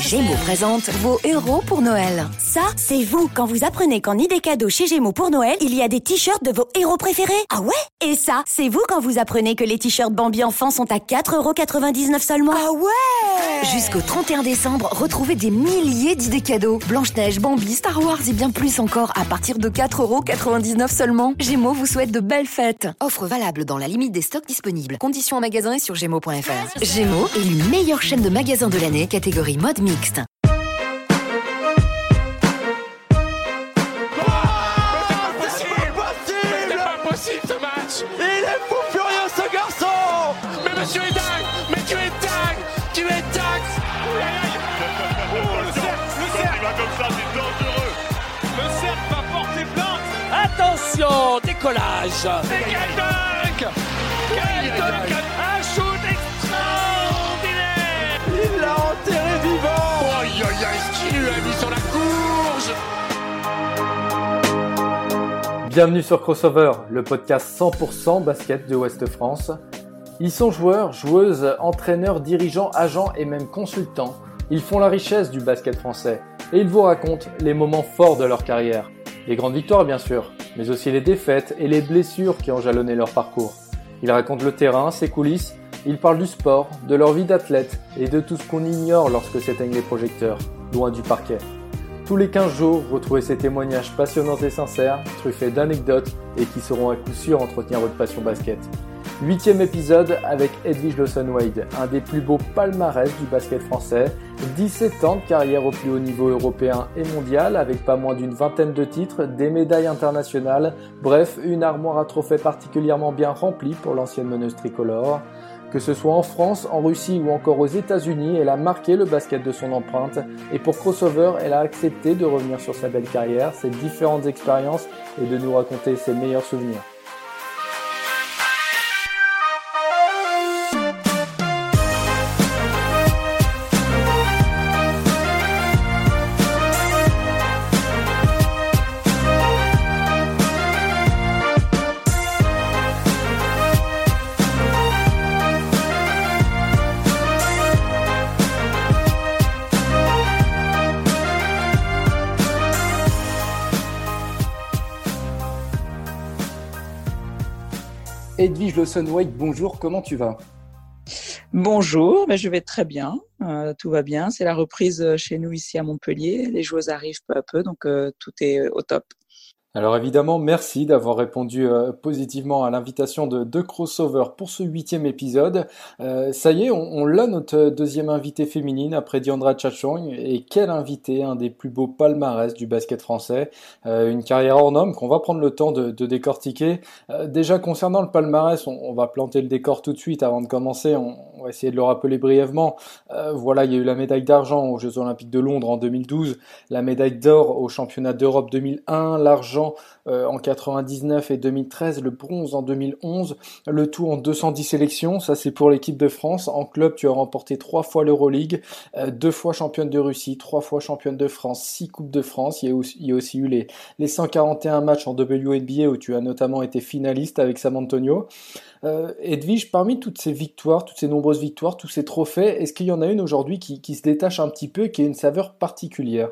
Gémeaux présente vos héros pour Noël. Ça, c'est vous quand vous apprenez qu'en idée cadeau chez Gémeaux pour Noël, il y a des t-shirts de vos héros préférés. Ah ouais? Et ça, c'est vous quand vous apprenez que les t-shirts Bambi enfants sont à 4,99€ seulement. Ah ouais Jusqu'au 31 décembre, retrouvez des milliers d'idées cadeaux. Blanche-Neige, Bambi, Star Wars et bien plus encore à partir de 4,99€ seulement. Gémeaux vous souhaite de belles fêtes. Offre valable dans la limite des stocks disponibles. Conditions en magasin et sur gémeaux.fr. Gémeaux, élu meilleure chaîne de magasins de l'année, catégorie mode mixte. Décollage Mais quel dunk Quel dunk Un shoot extraordinaire Il l'a enterré vivant Aïe aïe aïe Ce qu'il lui a mis sur la courge Bienvenue sur Crossover, le podcast 100% basket de Ouest France. Ils sont joueurs, joueuses, entraîneurs, dirigeants, agents et même consultants. Ils font la richesse du basket français et ils vous racontent les moments forts de leur carrière. Les grandes victoires bien sûr, mais aussi les défaites et les blessures qui ont jalonné leur parcours. Ils racontent le terrain, ses coulisses, ils parlent du sport, de leur vie d'athlète et de tout ce qu'on ignore lorsque s'éteignent les projecteurs, loin du parquet. Tous les 15 jours, retrouvez ces témoignages passionnants et sincères, truffés d'anecdotes et qui seront à coup sûr entretenir votre passion basket. Huitième épisode avec Edwige Lawson-Wade, un des plus beaux palmarès du basket français, 17 ans de carrière au plus haut niveau européen et mondial avec pas moins d'une vingtaine de titres, des médailles internationales, bref, une armoire à trophées particulièrement bien remplie pour l'ancienne meneuse tricolore. Que ce soit en France, en Russie ou encore aux États-Unis, elle a marqué le basket de son empreinte et pour Crossover, elle a accepté de revenir sur sa belle carrière, ses différentes expériences et de nous raconter ses meilleurs souvenirs. Bonjour, comment tu vas? Bonjour, ben je vais très bien, euh, tout va bien. C'est la reprise euh, chez nous ici à Montpellier. Les joueuses arrivent peu à peu, donc euh, tout est au top. Alors évidemment, merci d'avoir répondu euh, positivement à l'invitation de, de Crossover pour ce huitième épisode. Euh, ça y est, on, on l'a notre deuxième invitée féminine après Diandra Chachong. Et quel invité, un des plus beaux palmarès du basket français. Euh, une carrière hors norme qu'on va prendre le temps de, de décortiquer. Euh, déjà concernant le palmarès, on, on, va planter le décor tout de suite avant de commencer. On, on va essayer de le rappeler brièvement. Euh, voilà, il y a eu la médaille d'argent aux Jeux Olympiques de Londres en 2012, la médaille d'or au Championnat d'Europe 2001, l'argent euh, en 99 et 2013, le bronze en 2011, le tout en 210 sélections. Ça, c'est pour l'équipe de France. En club, tu as remporté trois fois l'Euroleague, euh, deux fois championne de Russie, trois fois championne de France, six coupes de France. Il y a aussi, eu les, les 141 matchs en WNBA où tu as notamment été finaliste avec Sam Antonio. Euh, Edwige, parmi toutes ces victoires, toutes ces nombreuses victoires, tous ces trophées, est-ce qu'il y en a une aujourd'hui qui, qui se détache un petit peu et qui a une saveur particulière?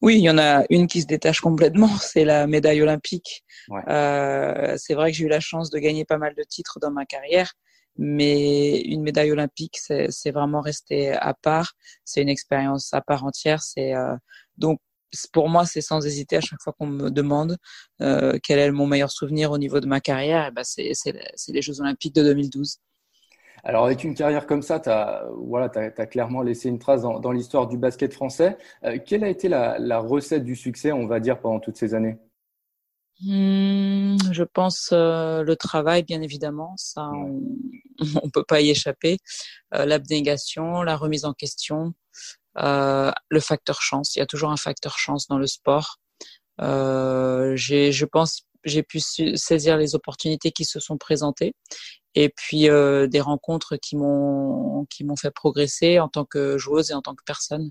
Oui, il y en a une qui se détache complètement, c'est la médaille olympique. Ouais. Euh, c'est vrai que j'ai eu la chance de gagner pas mal de titres dans ma carrière, mais une médaille olympique, c'est vraiment resté à part. C'est une expérience à part entière. C'est euh, donc pour moi, c'est sans hésiter à chaque fois qu'on me demande euh, quel est mon meilleur souvenir au niveau de ma carrière, ben c'est les Jeux olympiques de 2012. Alors avec une carrière comme ça, tu as, voilà, as, as, clairement laissé une trace dans, dans l'histoire du basket français. Euh, quelle a été la, la, recette du succès, on va dire, pendant toutes ces années? Mmh, Je pense euh, le travail, bien évidemment, ça on ne peut pas y échapper. Euh, L'abnégation, la remise en question, le facteur chance. Il y a toujours un facteur chance dans le sport. Euh, je pense j'ai pu saisir les opportunités qui se sont présentées et puis euh, des rencontres qui m'ont qui m'ont fait progresser en tant que joueuse et en tant que personne.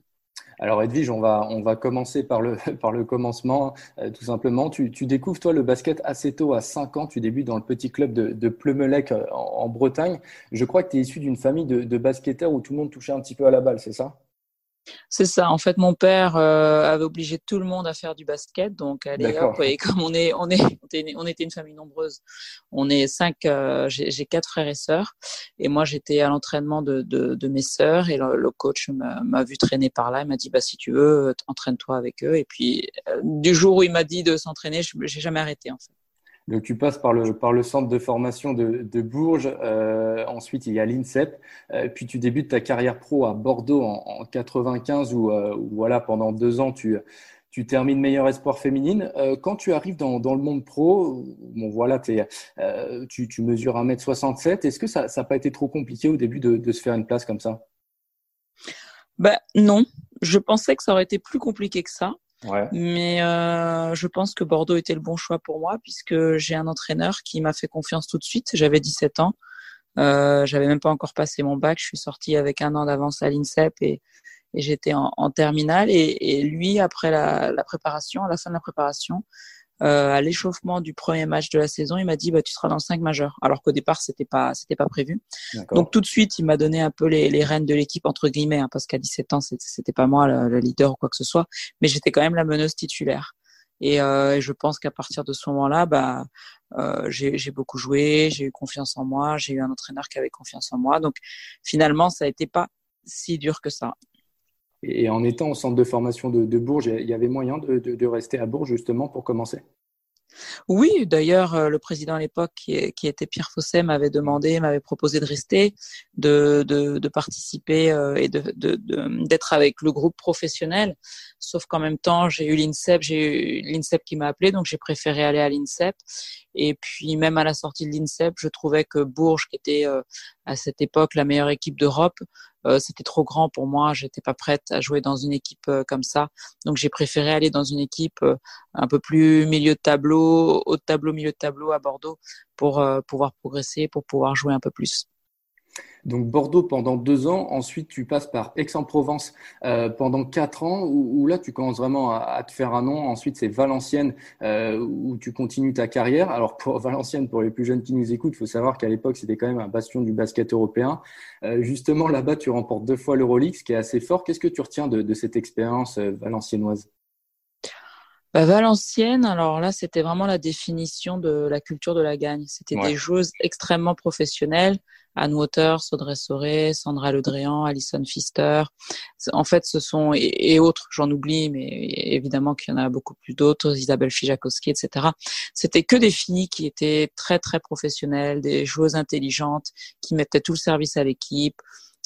Alors Edwige, on va on va commencer par le par le commencement euh, tout simplement. Tu, découvres toi le basket assez tôt à 5 ans. Tu débutes dans le petit club de, de Pleumelec en, en, Bretagne. Je crois que tu es issu d'une famille de basketteurs où tout le monde touchait un petit peu à la balle, c'est ça? C'est ça. En fait, mon père euh, avait obligé tout le monde à faire du basket. Donc, allez, hop, et comme on est, on est, on était une famille nombreuse, on est cinq. Euh, j'ai quatre frères et sœurs, et moi j'étais à l'entraînement de, de, de, mes sœurs, et le, le coach m'a vu traîner par là. Il m'a dit, bah si tu veux, entraîne-toi avec eux. Et puis, euh, du jour où il m'a dit de s'entraîner, j'ai jamais arrêté en fait. Donc tu passes par le, par le centre de formation de, de Bourges, euh, ensuite il y a l'INSEP, euh, puis tu débutes ta carrière pro à Bordeaux en, en 95 où, euh, où, voilà pendant deux ans tu, tu termines meilleur espoir féminine. Quand tu arrives dans, dans, le monde pro, bon voilà, tu, tu mesures 1m67, est-ce que ça n'a pas été trop compliqué au début de, de se faire une place comme ça? Ben, Non, je pensais que ça aurait été plus compliqué que ça. Mais euh, je pense que Bordeaux était le bon choix pour moi puisque j'ai un entraîneur qui m'a fait confiance tout de suite. J'avais 17 ans. Euh, j'avais même pas encore passé mon bac. Je suis sortie avec un an d'avance à l'INSEP et, j'étais en, en, terminale. Et, lui, après la, préparation, à la fin de la préparation, euh, à l'échauffement du premier match de la saison, il m'a dit bah tu seras dans le 5 majeur, alors qu'au départ c'était pas c'était pas prévu. Donc tout de suite il m'a donné un peu les, les rênes de l'équipe entre guillemets, hein, parce qu'à 17 ans c'était pas moi le, leader ou quoi que ce soit, mais j'étais quand même la meneuse titulaire. Et, euh, je pense qu'à partir de ce moment-là, bah, euh, j'ai beaucoup joué, j'ai eu confiance en moi, j'ai eu un entraîneur qui avait confiance en moi. Donc finalement, ça a été pas si dur que ça. Et en étant au centre de formation de, Bourges, il y avait moyen de, rester à Bourges justement pour commencer oui, d'ailleurs, euh, le président à l'époque, qui, était Pierre Fosset, m'avait demandé, m'avait proposé de rester, de participer euh, et d'être avec le groupe professionnel. Sauf qu'en même temps, j'ai eu l'INSEP, j'ai eu l'INSEP qui m'a appelé, donc j'ai préféré aller à l'INSEP. Et puis même à la sortie de l'INSEP, je trouvais que Bourges, qui était euh, à cette époque la meilleure équipe d'Europe, euh, c'était trop grand pour moi. J'étais pas prête à jouer dans une équipe euh, comme ça. Donc j'ai préféré aller dans une équipe un peu plus milieu de tableau, haut de tableau, milieu de tableau à Bordeaux pour pouvoir progresser, pour pouvoir jouer un peu plus. Donc Bordeaux pendant deux ans, ensuite tu passes par Aix-en-Provence euh, pendant quatre ans, où, là tu commences vraiment à, te faire un nom. Ensuite c'est Valenciennes euh, où tu continues ta carrière. Alors pour Valenciennes, pour les plus jeunes qui nous écoutent, il faut savoir qu'à l'époque c'était quand même un bastion du basket européen. Euh, justement là-bas tu remportes deux fois l'Euroleague, ce qui est assez fort. Qu'est-ce que tu retiens de, de cette expérience valenciennoise? Bah, Valenciennes, alors là, c'était vraiment la définition de la culture de la gagne. C'était des joueuses extrêmement professionnelles. Anne Waters, Audrey Soré, Sandra Ledréan, Alison Pfister. En fait, ce sont, et, autres, j'en oublie, mais évidemment qu'il y en a beaucoup plus d'autres, Isabelle Fijakowski, etc. C'était que des filles qui étaient très, très professionnelles, des joueuses intelligentes, qui mettaient tout le service à l'équipe,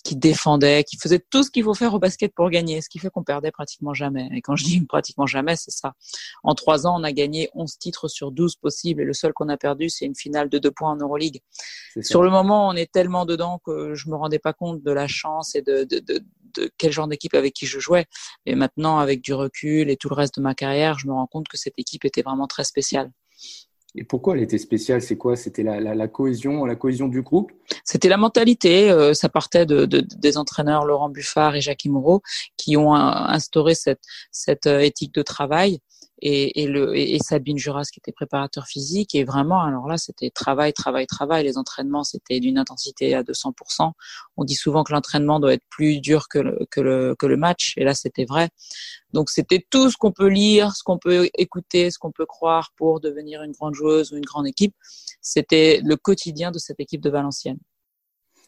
qui défendait, qui faisait tout ce qu'il faut faire au basket pour gagner, ce qui fait qu'on perdait pratiquement jamais. Et quand je dis pratiquement jamais, c'est ça. En trois ans, on a gagné 11 titres sur 12 possibles et le seul qu'on a perdu, c'est une finale de deux points en Euroleague. Sur le moment, on est tellement dedans que je me rendais pas compte de la chance et de, de, de, de quel genre d'équipe avec qui je jouais. Et maintenant, avec du recul et tout le reste de ma carrière, je me rends compte que cette équipe était vraiment très spéciale. Et pourquoi elle était spéciale? C'est quoi? C'était la, cohésion, la cohésion du groupe? C'était la mentalité. Euh, ça partait de, de, des entraîneurs Laurent Buffard et Jacques Moreau qui ont instauré cette, cette euh, éthique de travail et, et, le, et, Sabine Juras qui était préparateur physique. Et vraiment, alors là, c'était travail, travail, travail. Les entraînements, c'était d'une intensité à 200%. On dit souvent que l'entraînement doit être plus dur que le, que le, que le match. Et là, c'était vrai. Donc, c'était tout ce qu'on peut lire, ce qu'on peut écouter, ce qu'on peut croire pour devenir une grande joueuse ou une grande équipe. C'était le quotidien de cette équipe de Valenciennes.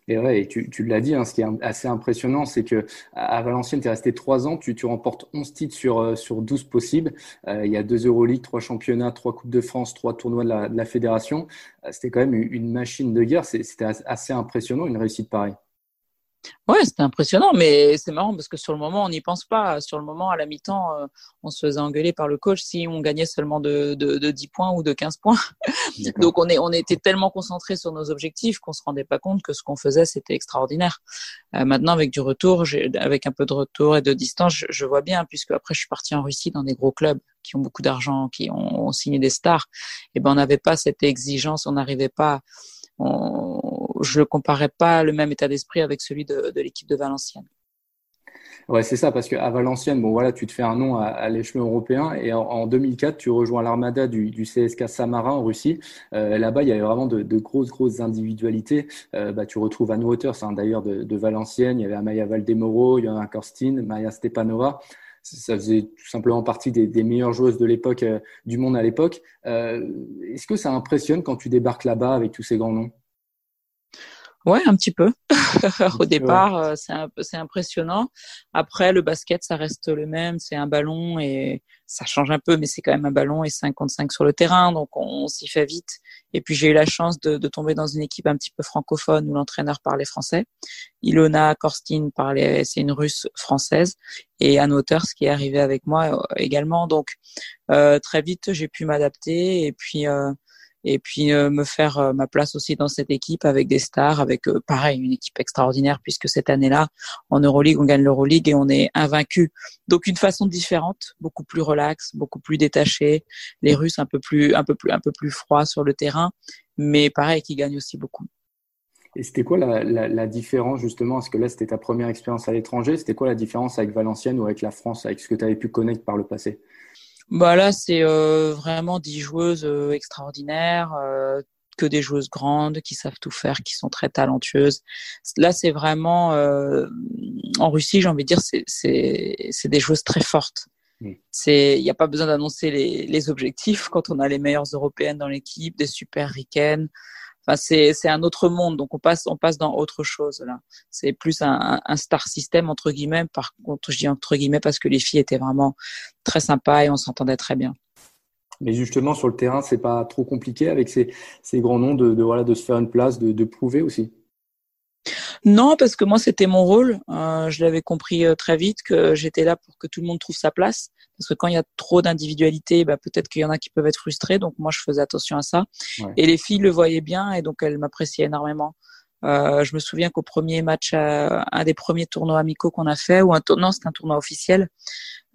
Et ouais, tu, tu l'as dit, hein, ce qui est assez impressionnant, c'est que à Valenciennes, tu es resté trois ans, tu, tu remportes 11 titres sur, euh, sur 12 possibles. Euh, il y a deux Euroleague, trois championnats, trois Coupes de France, trois tournois de la, de la fédération. Euh, c'était quand même une machine de guerre. C'était assez impressionnant, une réussite pareille. Ouais, c'était impressionnant, mais c'est marrant parce que sur le moment, on n'y pense pas. Sur le moment, à la mi-temps, euh, on se faisait engueuler par le coach si on gagnait seulement de, de, de 10 points ou de 15 points. Donc, on, est, on était tellement concentrés sur nos objectifs qu'on se rendait pas compte que ce qu'on faisait, c'était extraordinaire. Euh, maintenant, avec du retour, avec un peu de retour et de distance, je, je, vois bien, puisque après, je suis partie en Russie dans des gros clubs qui ont beaucoup d'argent, qui ont, ont, signé des stars. Et ben, on n'avait pas cette exigence, on n'arrivait pas. On, je ne comparais pas le même état d'esprit avec celui de, l'équipe de Valenciennes. Ouais, c'est ça, parce qu'à Valenciennes, bon voilà, tu te fais un nom à, l'échelon européen et en, 2004, tu rejoins l'armada du, du, CSK Samarin en Russie. Euh, là-bas, il y avait vraiment de, grosses, grosses individualités. Euh, bah, tu retrouves Anne Waters, hein, d'ailleurs, de, Valenciennes. Il y avait Amaya Valdemoro, il y avait un Korstin, Maya Stepanova. Ça faisait tout simplement partie des, meilleures joueuses de l'époque, euh, du monde à l'époque. Est-ce que ça impressionne quand tu débarques là-bas avec tous ces grands noms? Ouais, un petit peu. Au départ, euh, c'est impressionnant. Après, le basket, ça reste le même. C'est un ballon et ça change un peu, mais c'est quand même un ballon et 55 sur le terrain, donc on, s'y fait vite. Et puis j'ai eu la chance de, de, tomber dans une équipe un petit peu francophone où l'entraîneur parlait français. Ilona Korstin parlait, c'est une Russe française, et Anne Waters qui est arrivée avec moi euh, également. Donc euh, très vite, j'ai pu m'adapter et puis euh, et puis euh, me faire euh, ma place aussi dans cette équipe avec des stars, avec euh, pareil une équipe extraordinaire puisque cette année-là en Euroleague on gagne l'Euroleague et on est invaincu. Donc une façon différente, beaucoup plus relax, beaucoup plus détaché. Les Russes un peu plus un peu plus un peu plus froids sur le terrain, mais pareil qui gagnent aussi beaucoup. Et c'était quoi la, la, différence justement? Parce que là, c'était ta première expérience à l'étranger. C'était quoi la différence avec Valenciennes ou avec la France, avec ce que tu avais pu connaître par le passé? Bah là, c'est euh, vraiment des joueuses euh, extraordinaires, euh, que des joueuses grandes qui savent tout faire, qui sont très talentueuses. Là, c'est vraiment en Russie, j'ai envie de dire, c'est des joueuses très fortes. C'est, il n'y a pas besoin d'annoncer les, les objectifs quand on a les meilleures européennes dans l'équipe, des super c'est un autre monde, donc on passe on passe dans autre chose là. C'est plus un, un, star system entre guillemets. Par contre, je dis entre guillemets parce que les filles étaient vraiment très sympas et on s'entendait très bien. Mais justement sur le terrain, c'est pas trop compliqué avec ces, ces grands noms de, de, voilà de se faire une place, de, de prouver aussi? Non, parce que moi, c'était mon rôle. Euh, je l'avais compris euh, très vite que j'étais là pour que tout le monde trouve sa place. Parce que quand il y a trop d'individualité, bah, peut-être qu'il y en a qui peuvent être frustrés. Donc moi, je faisais attention à ça. Et les filles le voyaient bien et donc elles m'appréciaient énormément. Euh, je me souviens qu'au premier match, un des premiers tournois amicaux qu'on a fait, ou un tournoi, c'est un tournoi officiel,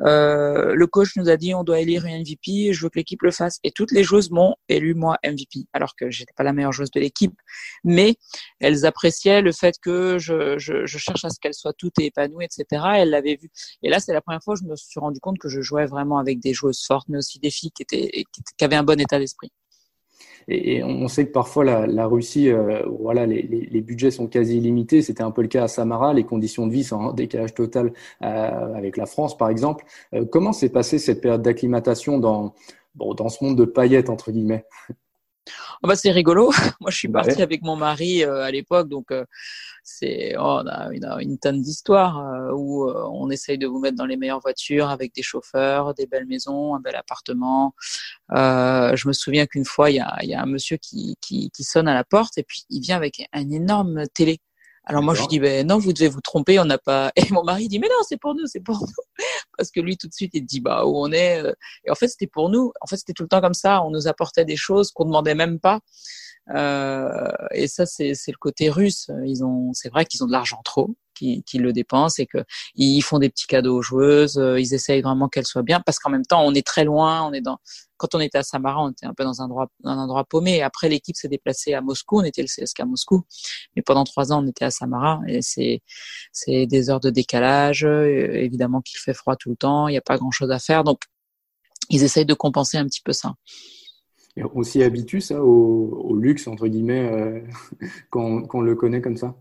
euh, le coach nous a dit on doit élire une MVP, je veux que l'équipe le fasse. Et toutes les joueuses m'ont élu moi MVP, alors que j'étais pas la meilleure joueuse de l'équipe, mais elles appréciaient le fait que je, je, je cherche à ce qu'elles soient toutes épanouies, etc. elles l'avaient vu. Et là, c'est la première fois que je me suis rendu compte que je jouais vraiment avec des joueuses fortes, mais aussi des filles qui étaient qui avaient un bon état d'esprit. Et, on sait que parfois la, Russie, euh, voilà, les, les, budgets sont quasi illimités. C'était un peu le cas à Samara. Les conditions de vie sont en décalage total euh, avec la France, par exemple. Euh, comment s'est passée cette période d'acclimatation dans, bon, dans ce monde de paillettes entre guillemets? Oh bah, c'est rigolo. Moi, je suis partie avec mon mari euh, à l'époque, donc euh, c'est oh, on a une, une tonne d'histoires euh, où on essaye de vous mettre dans les meilleures voitures avec des chauffeurs, des belles maisons, un bel appartement. je me souviens qu'une fois, il y a, y a, un monsieur qui, qui, qui sonne à la porte et puis il vient avec un énorme télé. Alors moi je dis ben non vous devez vous tromper on n'a pas et mon mari dit mais non c'est pour nous c'est pour nous. Parce que lui tout de suite il dit bah où on est euh. et en fait c'était pour nous. En fait c'était tout le temps comme ça. On nous apportait des choses qu'on demandait même pas. Euh, et ça c'est c'est le côté russe. Ils ont c'est vrai qu'ils ont de l'argent trop qui, le dépensent et que ils font des petits cadeaux aux joueuses euh, ils essayent vraiment qu'elles soient bien parce qu'en même temps on est très loin on est dans quand on était à Samara, on était un peu dans un endroit, un endroit paumé. Après, l'équipe s'est déplacée à Moscou. On était le CSK à Moscou. Mais pendant trois ans, on était à Samara. Et c'est, c'est des heures de décalage. Euh, évidemment qu'il fait froid tout le temps. Il n'y a pas grand chose à faire. Donc, ils essayent de compenser un petit peu ça. Et on s'y habitue, ça, au, luxe, entre guillemets, euh, quand, le connaît comme ça?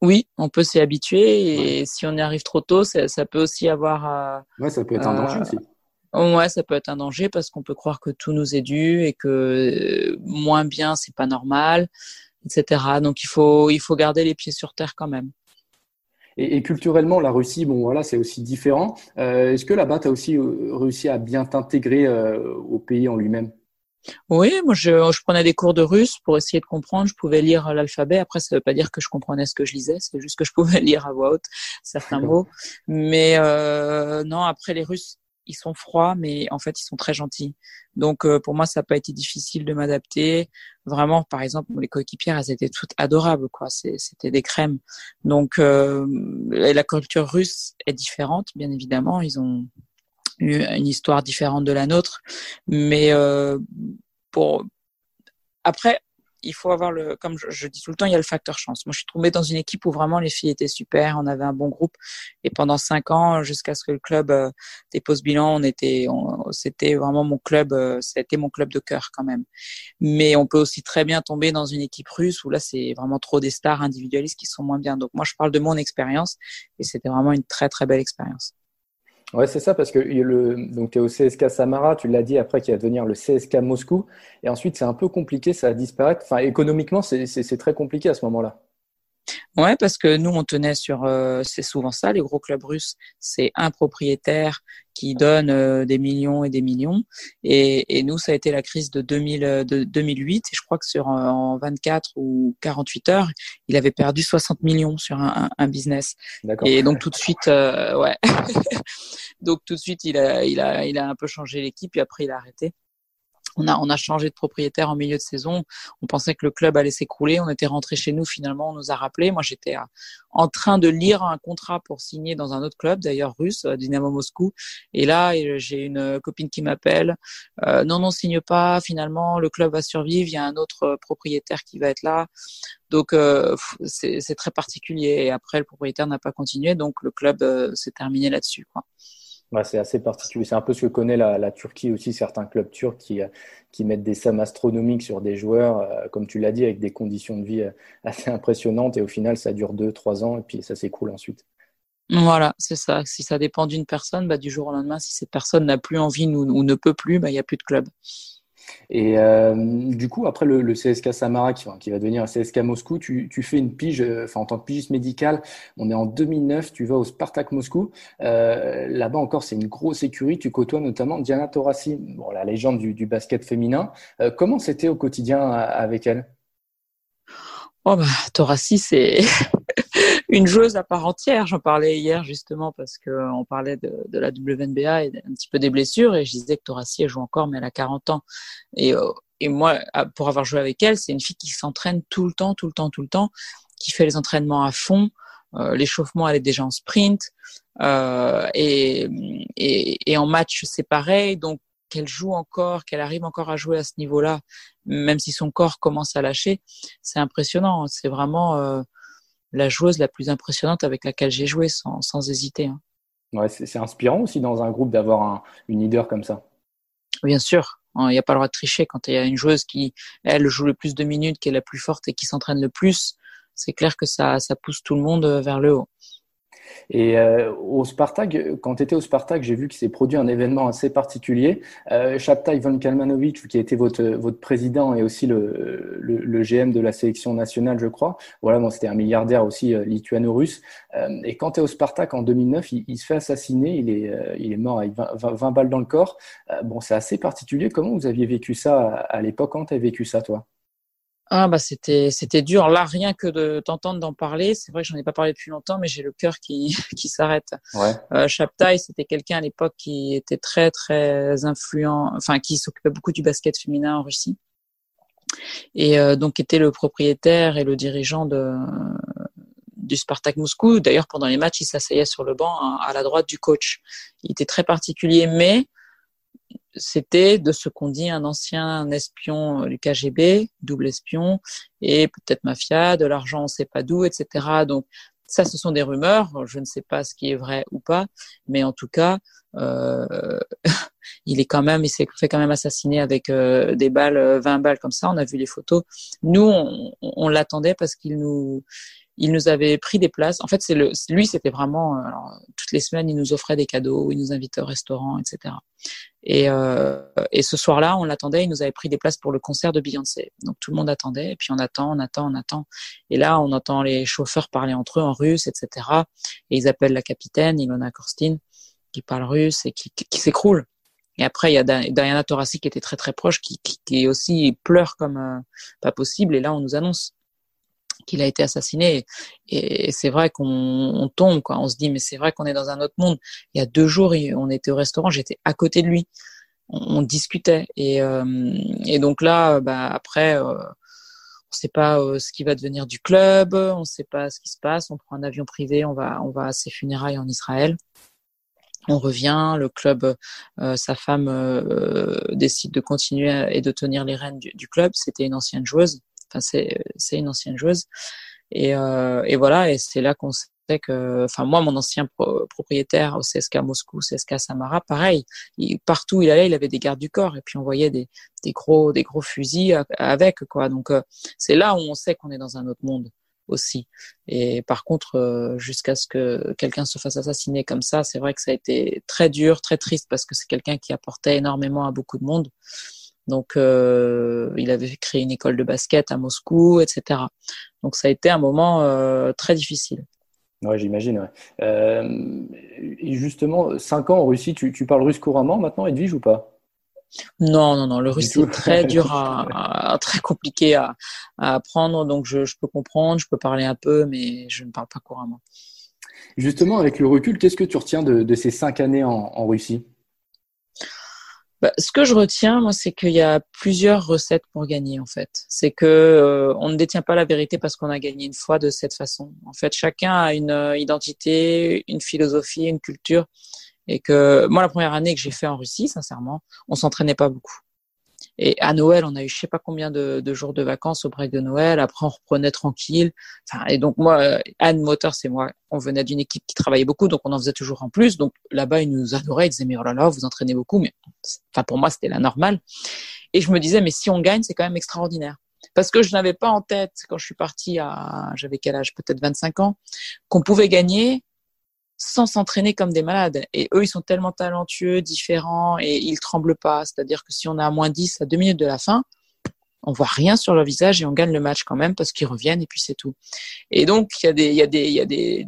Oui, on peut s'y habituer. Et si on y arrive trop tôt, ça, peut aussi avoir. Euh, ouais, ça peut être un danger aussi. Ouais, ça peut être un danger parce qu'on peut croire que tout nous est dû et que euh, moins bien, c'est pas normal, etc. Donc il faut, il faut garder les pieds sur terre quand même. Et, et culturellement, la Russie, bon voilà, c'est aussi différent. Euh, Est-ce que là-bas, tu as aussi euh, réussi à bien t'intégrer euh, au pays en lui-même? Oui, moi je, je, prenais des cours de russe pour essayer de comprendre. Je pouvais lire l'alphabet. Après, ça ne veut pas dire que je comprenais ce que je lisais, c'est juste que je pouvais lire à voix haute certains mots. Mais euh, non, après les Russes, ils sont froids, mais en fait, ils sont très gentils. Donc, euh, pour moi, ça n'a pas été difficile de m'adapter. Vraiment, par exemple, les coéquipières, elles étaient toutes adorables, quoi. C'était des crèmes. Donc, euh, la culture russe est différente, bien évidemment. Ils ont une histoire différente de la nôtre, mais euh, pour après, il faut avoir le, comme je, dis tout le temps, il y a le facteur chance. Moi, je suis tombée dans une équipe où vraiment les filles étaient super, on avait un bon groupe, et pendant cinq ans, jusqu'à ce que le club euh, dépose bilan, on était, c'était vraiment mon club, euh, c'était mon club de cœur quand même. Mais on peut aussi très bien tomber dans une équipe russe où là, c'est vraiment trop des stars individualistes qui sont moins bien. Donc moi, je parle de mon expérience, et c'était vraiment une très très belle expérience. Ouais, c'est ça, parce que le, donc tu es au CSK Samara, tu l'as dit après, qui va devenir le CSK Moscou. Et ensuite, c'est un peu compliqué, ça a disparaître. Enfin, économiquement, c'est très compliqué à ce moment-là. Ouais, parce que nous, on tenait sur, euh, c'est souvent ça, les gros clubs russes, c'est un propriétaire qui donne euh, des millions et des millions. Et, et, nous, ça a été la crise de, 2000, euh, de 2008. Et je crois que sur en 24 ou 48 heures, il avait perdu 60 millions sur un, un, business. Et donc tout de suite, ouais. donc tout de suite, il a, il a, il a un peu changé l'équipe. Et après, il a arrêté on a, changé de propriétaire en milieu de saison. On pensait que le club allait s'écrouler. On était rentré chez nous. Finalement, on nous a rappelé. Moi, j'étais euh, en train de lire un contrat pour signer dans un autre club, d'ailleurs russe, euh, Dynamo Moscou. Et là, j'ai une copine qui m'appelle. Euh, non, non, signe pas. Finalement, le club va survivre. Il y a un autre propriétaire qui va être là. Donc, c'est très particulier. Et après, le propriétaire n'a pas continué. Donc, le club s'est terminé là-dessus. Quoi c'est assez particulier. C'est un peu ce que connaît la, Turquie aussi, certains clubs turcs qui, qui mettent des sommes astronomiques sur des joueurs, euh, comme tu l'as dit, avec des conditions de vie euh, assez impressionnantes. Et au final, ça dure deux, trois ans et puis ça s'écroule ensuite. Voilà, c'est ça. Si ça dépend d'une personne, bah, du jour au lendemain, si cette personne n'a plus envie ou, ne peut plus, bah, il n'y a plus de club. Et euh, du coup, après le, CSK Samara qui, va devenir un CSK Moscou, tu, tu fais une pige, euh, enfin en tant que pigiste médical, on est en 2009, tu vas au Spartak Moscou. Euh, Là-bas encore, c'est une grosse écurie. Tu côtoies notamment Diana Taurasi, bon, la légende du, du basket féminin. Euh, comment c'était au quotidien avec elle? Oh bah, Taurasi, c'est une joueuse à part entière. J'en parlais hier justement parce que on parlait de, de, la WNBA et un petit peu des blessures et je disais que Torassi elle joue encore mais elle a 40 ans et euh, et moi pour avoir joué avec elle c'est une fille qui s'entraîne tout le temps tout le temps tout le temps qui fait les entraînements à fond euh, l'échauffement elle est déjà en sprint euh, et, et, et en match c'est pareil donc qu'elle joue encore, qu'elle arrive encore à jouer à ce niveau-là, même si son corps commence à lâcher, c'est impressionnant. C'est vraiment euh, la joueuse la plus impressionnante avec laquelle j'ai joué sans, sans hésiter. Hein. Ouais, c'est inspirant aussi dans un groupe d'avoir un, une leader comme ça. Bien sûr, hein, il n'y a pas le droit de tricher quand il y a une joueuse qui, elle, joue le plus de minutes, qui est la plus forte et qui s'entraîne le plus. C'est clair que ça, ça pousse tout le monde vers le haut. Et euh, au Spartak, quand tu au Spartak, j'ai vu qu'il s'est produit un événement assez particulier. Euh, Ivan Kalmanovic, qui a été votre, votre président et aussi le, le, le GM de la sélection nationale, je crois. Voilà, bon, c'était un milliardaire aussi euh, lituano-russe. Euh, et quand tu es au Spartak en 2009, il, il, se fait assassiner. Il est, euh, il est mort avec 20, 20 balles dans le corps. bon, c'est assez particulier. Comment vous aviez vécu ça à, à l'époque? Quand tu vécu ça, toi? Ah bah c'était c'était dur là rien que de t'entendre d'en parler c'est vrai que j'en ai pas parlé depuis longtemps mais j'ai le cœur qui qui s'arrête. Ouais. Euh, c'était quelqu'un à l'époque qui était très très influent enfin qui s'occupait beaucoup du basket féminin en Russie et euh, donc était le propriétaire et le dirigeant de du Spartak Moscou. D'ailleurs pendant les matchs il s'asseyait sur le banc hein, à la droite du coach. Il était très particulier mais c'était de ce qu'on dit un ancien espion du KGB, double espion, et peut-être mafia, de l'argent on ne sait pas d'où, etc. Donc ça, ce sont des rumeurs. Je ne sais pas ce qui est vrai ou pas, mais en tout cas, euh, il est quand même, il s'est fait quand même assassiner avec euh, des balles, 20 balles comme ça. On a vu les photos. Nous, on l'attendait parce qu'il nous, il nous avait pris des places. En fait, c'est le, lui, c'était vraiment euh, toutes les semaines, il nous offrait des cadeaux, il nous invitait au restaurant, etc. Et, euh, et ce soir-là, on l'attendait, il nous avait pris des places pour le concert de Beyoncé. Donc tout le monde attendait, et puis on attend, on attend, on attend. Et là, on entend les chauffeurs parler entre eux en russe, etc. Et ils appellent la capitaine, Ilona Korstin, qui parle russe et qui, qui, s'écroule. Et après, il y a Diana Taurasi qui était très très proche, qui, qui, qui aussi pleure comme euh, pas possible. Et là, on nous annonce qu'il a été assassiné. Et, c'est vrai qu'on tombe, quoi. On se dit, mais c'est vrai qu'on est dans un autre monde. Il y a deux jours, on était au restaurant, j'étais à côté de lui. On, discutait. Et, euh, et, donc là, bah, après, euh, on ne sait pas euh, ce qui va devenir du club, on ne sait pas ce qui se passe. On prend un avion privé, on va à ses funérailles en Israël. On revient, le club, sa femme décide de continuer et de tenir les rênes du club. C'était une ancienne joueuse Enfin, c'est une ancienne joueuse. Et, euh, et voilà, et c'est là qu'on sait que, enfin moi, mon ancien propriétaire au CSK Moscou, CSK Samara, pareil, il, partout où il allait, il avait des gardes du corps, et puis on voyait des, des gros, des gros fusils avec quoi. Donc euh, c'est là où on sait qu'on est dans un autre monde aussi. Et par contre, euh, jusqu'à ce que quelqu'un se fasse assassiner comme ça, c'est vrai que ça a été très dur, très triste parce que c'est quelqu'un qui apportait énormément à beaucoup de monde. Donc, euh, il avait créé une école de basket à Moscou, etc. Donc, ça a été un moment euh, très difficile. Ouais, j'imagine. Ouais. Euh, justement, cinq ans en Russie, tu, tu parles russe couramment maintenant, Edwige, ou pas? Non, non, non. Le russe c'est très dur à, à, très compliqué à, à apprendre. Donc je, je, peux comprendre, je peux parler un peu, mais je ne parle pas couramment. Justement, avec le recul, qu'est-ce que tu retiens de, de ces cinq années en, en Russie? Bah, ce que je retiens, moi, c'est qu'il y a plusieurs recettes pour gagner, en fait. C'est que euh, on ne détient pas la vérité parce qu'on a gagné une fois de cette façon. En fait, chacun a une euh, identité, une philosophie, une culture, et que moi, la première année que j'ai fait en Russie, sincèrement, on s'entraînait pas beaucoup. Et à Noël, on a eu je sais pas combien de, de, jours de vacances au break de Noël. Après, on reprenait tranquille. Enfin, et donc moi, euh, Anne Moteur, c'est moi. On venait d'une équipe qui travaillait beaucoup, donc on en faisait toujours en plus. Donc là-bas, ils nous adoraient. Ils disaient mais oh là là, vous entraînez beaucoup. Mais enfin pour moi, c'était la normale. Et je me disais mais si on gagne, c'est quand même extraordinaire. Parce que je n'avais pas en tête quand je suis partie à, j'avais quel âge, peut-être 25 ans, qu'on pouvait gagner sans s'entraîner comme des malades. Et eux, ils sont tellement talentueux, différents, et ils tremblent pas. C'est-à-dire que si on a à moins 10 à 2 minutes de la fin, on voit rien sur leur visage et on gagne le match quand même parce qu'ils reviennent et puis c'est tout. Et donc, il y a des, il y a des, il y a des,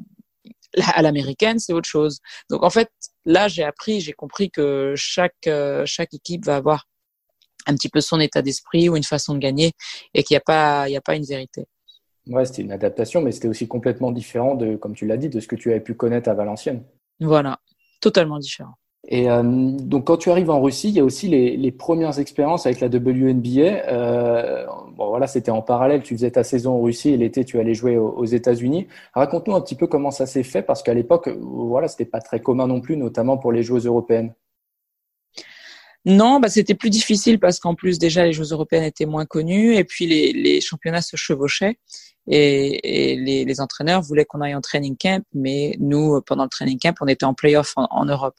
à l'américaine, c'est autre chose. Donc, en fait, là, j'ai appris, j'ai compris que chaque, euh, chaque équipe va avoir un petit peu son état d'esprit ou une façon de gagner et qu'il n'y a pas, il y a pas une vérité. Ouais, c'était une adaptation, mais c'était aussi complètement différent de, comme tu l'as dit, de ce que tu avais pu connaître à Valenciennes. Voilà, totalement différent. Et euh, donc, quand tu arrives en Russie, il y a aussi les, les premières expériences avec la WNBA. Euh, bon, voilà, c'était en parallèle. Tu faisais ta saison en Russie et l'été, tu allais jouer aux, aux États-Unis. Raconte-nous un petit peu comment ça s'est fait, parce qu'à l'époque, voilà, c'était pas très commun non plus, notamment pour les joueuses européennes. Non, bah c'était plus difficile parce qu'en plus déjà les Jeux européennes étaient moins connus et puis les, les championnats se chevauchaient et, et les, les, entraîneurs voulaient qu'on aille en training camp, mais nous, pendant le training camp, on était en playoff en, en Europe.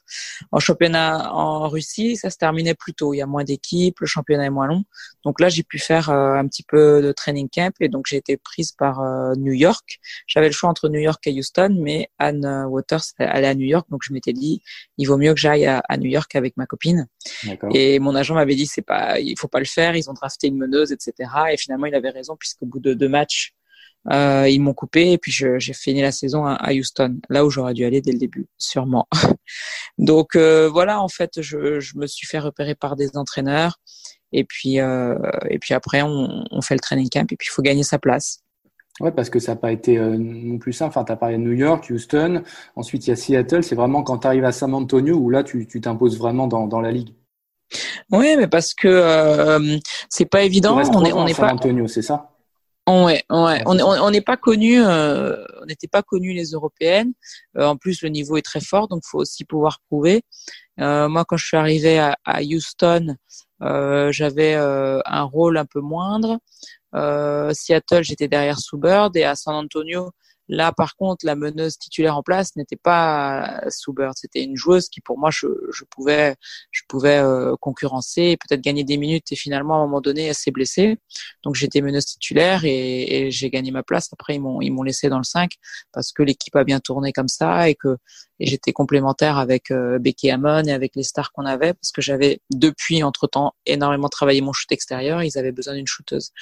En championnat en Russie, ça se terminait plus tôt. Il y a moins d'équipes, le championnat est moins long. Donc là, j'ai pu faire euh, un petit peu de training camp et donc j'ai été prise par euh, New York. J'avais le choix entre New York et Houston, mais Anne Waters allait à New York, donc je m'étais dit, il vaut mieux que j'aille à, à, New York avec ma copine. Et mon agent m'avait dit, c'est pas, il faut pas le faire. Ils ont drafté une meneuse, etc. Et finalement, il avait raison puisqu'au bout de deux matchs euh, ils m'ont coupé et puis j'ai fini la saison à, à, Houston, là où j'aurais dû aller dès le début, sûrement. Donc euh, voilà, en fait, je, je, me suis fait repérer par des entraîneurs et puis euh, et puis après on, on, fait le training camp et puis il faut gagner sa place. Ouais, parce que ça n'a pas été non plus simple. Enfin, tu as parlé de New York, Houston, ensuite il y a Seattle. C'est vraiment quand tu arrives à San Antonio où là tu t'imposes vraiment dans, dans la ligue. Oui, mais parce que euh, c'est pas évident. On est, on est San pas. Antonio, c'est ça? Ouais, ouais. On n'est pas connu, euh, on n'était pas connu les européennes. Euh, en plus, le niveau est très fort, donc faut aussi pouvoir prouver. Euh, moi, quand je suis arrivée à, à Houston, euh, j'avais euh, un rôle un peu moindre. Seattle, j'étais derrière Sue Bird et à San Antonio, Là, par contre, la meneuse titulaire en place n'était pas Soubert. C'était une joueuse qui, pour moi, je, je pouvais, je pouvais euh, concurrencer peut-être gagner des minutes. Et finalement, à un moment donné, elle s'est blessée. Donc, j'étais meneuse titulaire et, et j'ai gagné ma place. Après, ils m'ont, ils m'ont laissé dans le 5 parce que l'équipe a bien tourné comme ça et que et j'étais complémentaire avec euh, Becky Hammond et avec les stars qu'on avait parce que j'avais depuis entre-temps énormément travaillé mon shoot extérieur. Ils avaient besoin d'une shooteuse.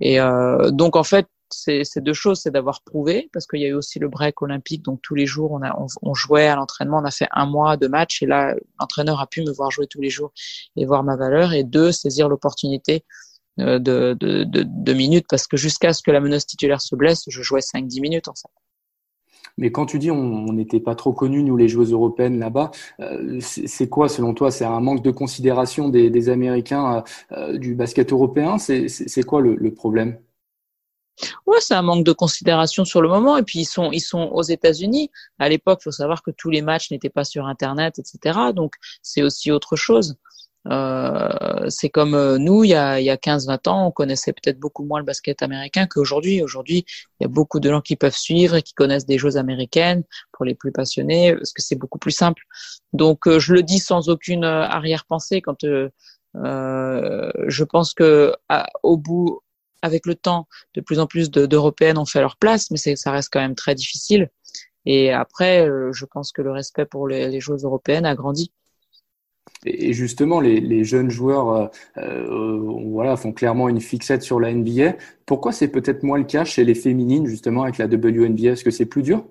Et euh, donc, en fait, c'est deux choses, c'est d'avoir prouvé, parce qu'il y a eu aussi le break olympique, donc tous les jours on, jouait à l'entraînement, on a fait un mois de match, et là l'entraîneur a pu me voir jouer tous les jours et voir ma valeur, et deux, saisir l'opportunité euh, de, de, minutes, parce que jusqu'à ce que la meneuse titulaire se blesse, je jouais 5-10 minutes en fait. Mais quand tu dis on n'était pas trop connus, nous les joueuses européennes là-bas, euh, c'est quoi selon toi C'est un manque de considération des, Américains euh, du basket européen? C'est quoi le problème? Ouais, c'est un manque de considération sur le moment. Et puis ils sont, ils sont aux États-Unis. À l'époque, il faut savoir que tous les matchs n'étaient pas sur Internet, etc. Donc c'est aussi autre chose. Euh, c'est comme euh, nous, il y a, il y a 15-20 ans, on connaissait peut-être beaucoup moins le basket américain qu'aujourd'hui. Aujourd'hui, il y a beaucoup de gens qui peuvent suivre et qui connaissent des choses américaines pour les plus passionnés, parce que c'est beaucoup plus simple. Donc, euh, je le dis sans aucune arrière-pensée quand euh, je pense que au bout, avec le temps, de plus en plus d'Européennes ont fait leur place, mais ça reste quand même très difficile. Et après, je pense que le respect pour les, les joueuses européennes a grandi. Et justement, les, jeunes joueurs euh, euh, voilà, font clairement une fixette sur la NBA. Pourquoi c'est peut-être moins le cas chez les féminines, justement, avec la WNBA Est-ce que c'est plus dur?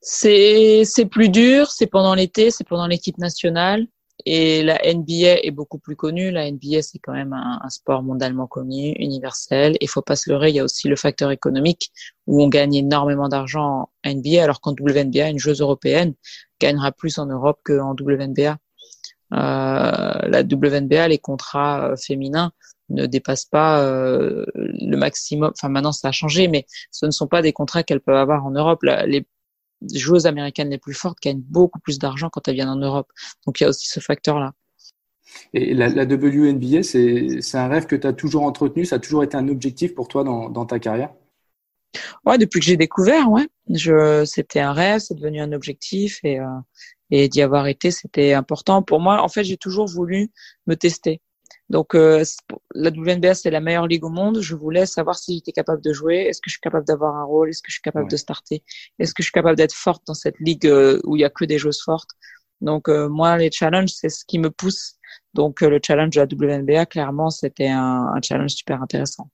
C'est plus dur, c'est pendant l'été, c'est pendant l'équipe nationale. Et la NBA est beaucoup plus connue. La NBA, c'est quand même un, sport mondialement connu, universel. Il faut pas se leurrer, il y a aussi le facteur économique où on gagne énormément d'argent en NBA, alors qu'en WNBA, une joueuse européenne gagnera plus en Europe qu'en WNBA. Euh, la WNBA, les contrats euh, féminins ne dépassent pas euh, le maximum. Enfin, maintenant, ça a changé, mais ce ne sont pas des contrats qu'elles peuvent avoir en Europe. Joueuses américaines les plus fortes gagnent beaucoup plus d'argent quand elles viennent en Europe. Donc il y a aussi ce facteur-là. Et la, WNBA, c'est un rêve que tu as toujours entretenu, ça a toujours été un objectif pour toi dans, ta carrière? Ouais, depuis que j'ai découvert, ouais. C'était un rêve, c'est devenu un objectif et, euh, et d'y avoir été, c'était important. Pour moi, en fait, j'ai toujours voulu me tester. Donc euh, la WNBA c'est la meilleure ligue au monde. Je voulais savoir si j'étais capable de jouer. Est-ce que je suis capable d'avoir un rôle? Est-ce que je suis capable de starter? Est-ce que je suis capable d'être forte dans cette ligue euh, où il y a que des joueuses fortes? Donc euh, moi les challenges c'est ce qui me pousse. Donc le challenge de la WNBA clairement c'était un, un, challenge super intéressant.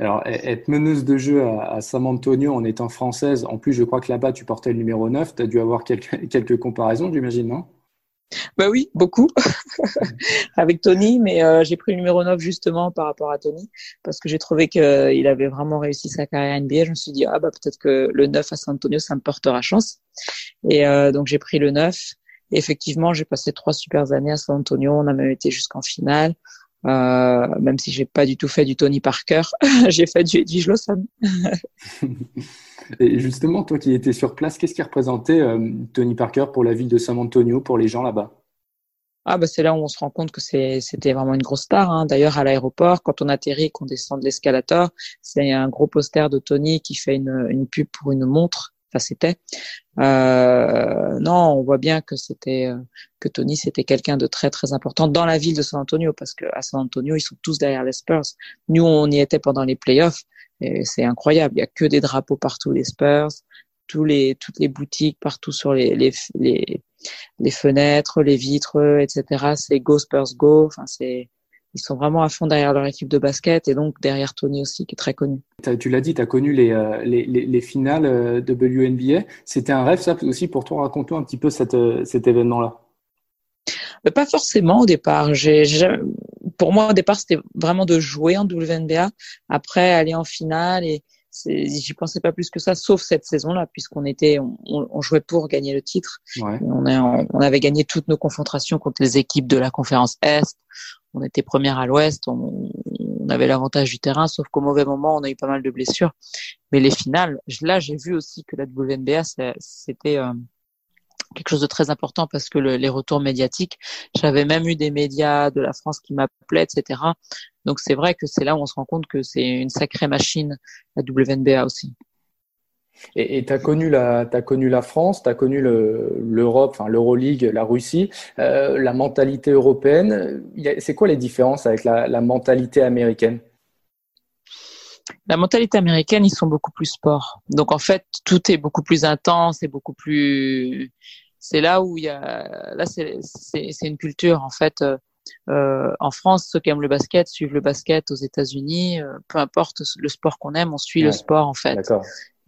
Alors être meneuse de jeu à, à, San Antonio en étant française, en plus je crois que là-bas tu portais le numéro 9, tu as dû avoir quelques, quelques comparaisons j'imagine non? Bah oui, beaucoup avec Tony, mais euh, j'ai pris le numéro 9 justement par rapport à Tony parce que j'ai trouvé qu'il avait vraiment réussi sa carrière NBA. Je me suis dit ah bah peut-être que le 9 à San Antonio ça me portera chance. Et euh, donc j'ai pris le 9. Et effectivement, j'ai passé trois super années à San Antonio. On a même été jusqu'en finale. Euh, même si j'ai pas du tout fait du Tony Parker, j'ai fait du Edwige Lawson. Et justement, toi qui étais sur place, qu'est-ce qui représentait euh, Tony Parker pour la ville de San Antonio, pour les gens là-bas? Ah bah c'est là où on se rend compte que c'était vraiment une grosse star. Hein. D'ailleurs à l'aéroport, quand on atterrit, qu'on descend de l'escalator, c'est un gros poster de Tony qui fait une, une pub pour une montre. Enfin c'était. Euh, non, on voit bien que c'était euh, que Tony c'était quelqu'un de très très important dans la ville de San Antonio parce que à San Antonio ils sont tous derrière les Spurs. Nous on y était pendant les playoffs c'est incroyable. Il y a que des drapeaux partout, les Spurs, tous les, toutes les boutiques partout sur les, les, les, les fenêtres, les vitres, etc. C'est Go Spurs Go. Enfin, c'est, ils sont vraiment à fond derrière leur équipe de basket et donc derrière Tony aussi, qui est très connu. Tu l'as dit, tu as connu les, euh, les, les, finales euh, de WNBA. C'était un rêve, ça aussi, pour toi. Raconte-nous un petit peu cette, euh, cet événement-là. Pas forcément au départ. J'ai, pour moi, au départ, c'était vraiment de jouer en WNBA. Après, aller en finale et j'y pensais pas plus que ça, sauf cette saison-là, puisqu'on était, on, on, jouait pour gagner le titre. On, on, avait gagné toutes nos confrontations contre les équipes de la conférence Est. On était première à l'Ouest. On, on, avait l'avantage du terrain, sauf qu'au mauvais moment, on a eu pas mal de blessures. Mais les finales, là, j'ai vu aussi que la WNBA, c'était euh, quelque chose de très important parce que les retours médiatiques, j'avais même eu des médias de la France qui m'appelaient, etc. Donc c'est vrai que c'est là où on se rend compte que c'est une sacrée machine, la WNBA aussi. Et tu as connu la, as connu la France, tu as connu l'Europe, enfin l'Euroleague, la Russie, euh, la mentalité européenne. C'est quoi les différences avec la, la mentalité américaine? La mentalité américaine, ils sont beaucoup plus sport. Donc en fait, tout est beaucoup plus intense et beaucoup plus. C'est là où il y a. Là, c'est une culture en fait. Euh, euh, en France, ceux qui aiment le basket suivent le basket. Aux États-Unis, euh, peu importe le sport qu'on aime, on suit le sport en fait.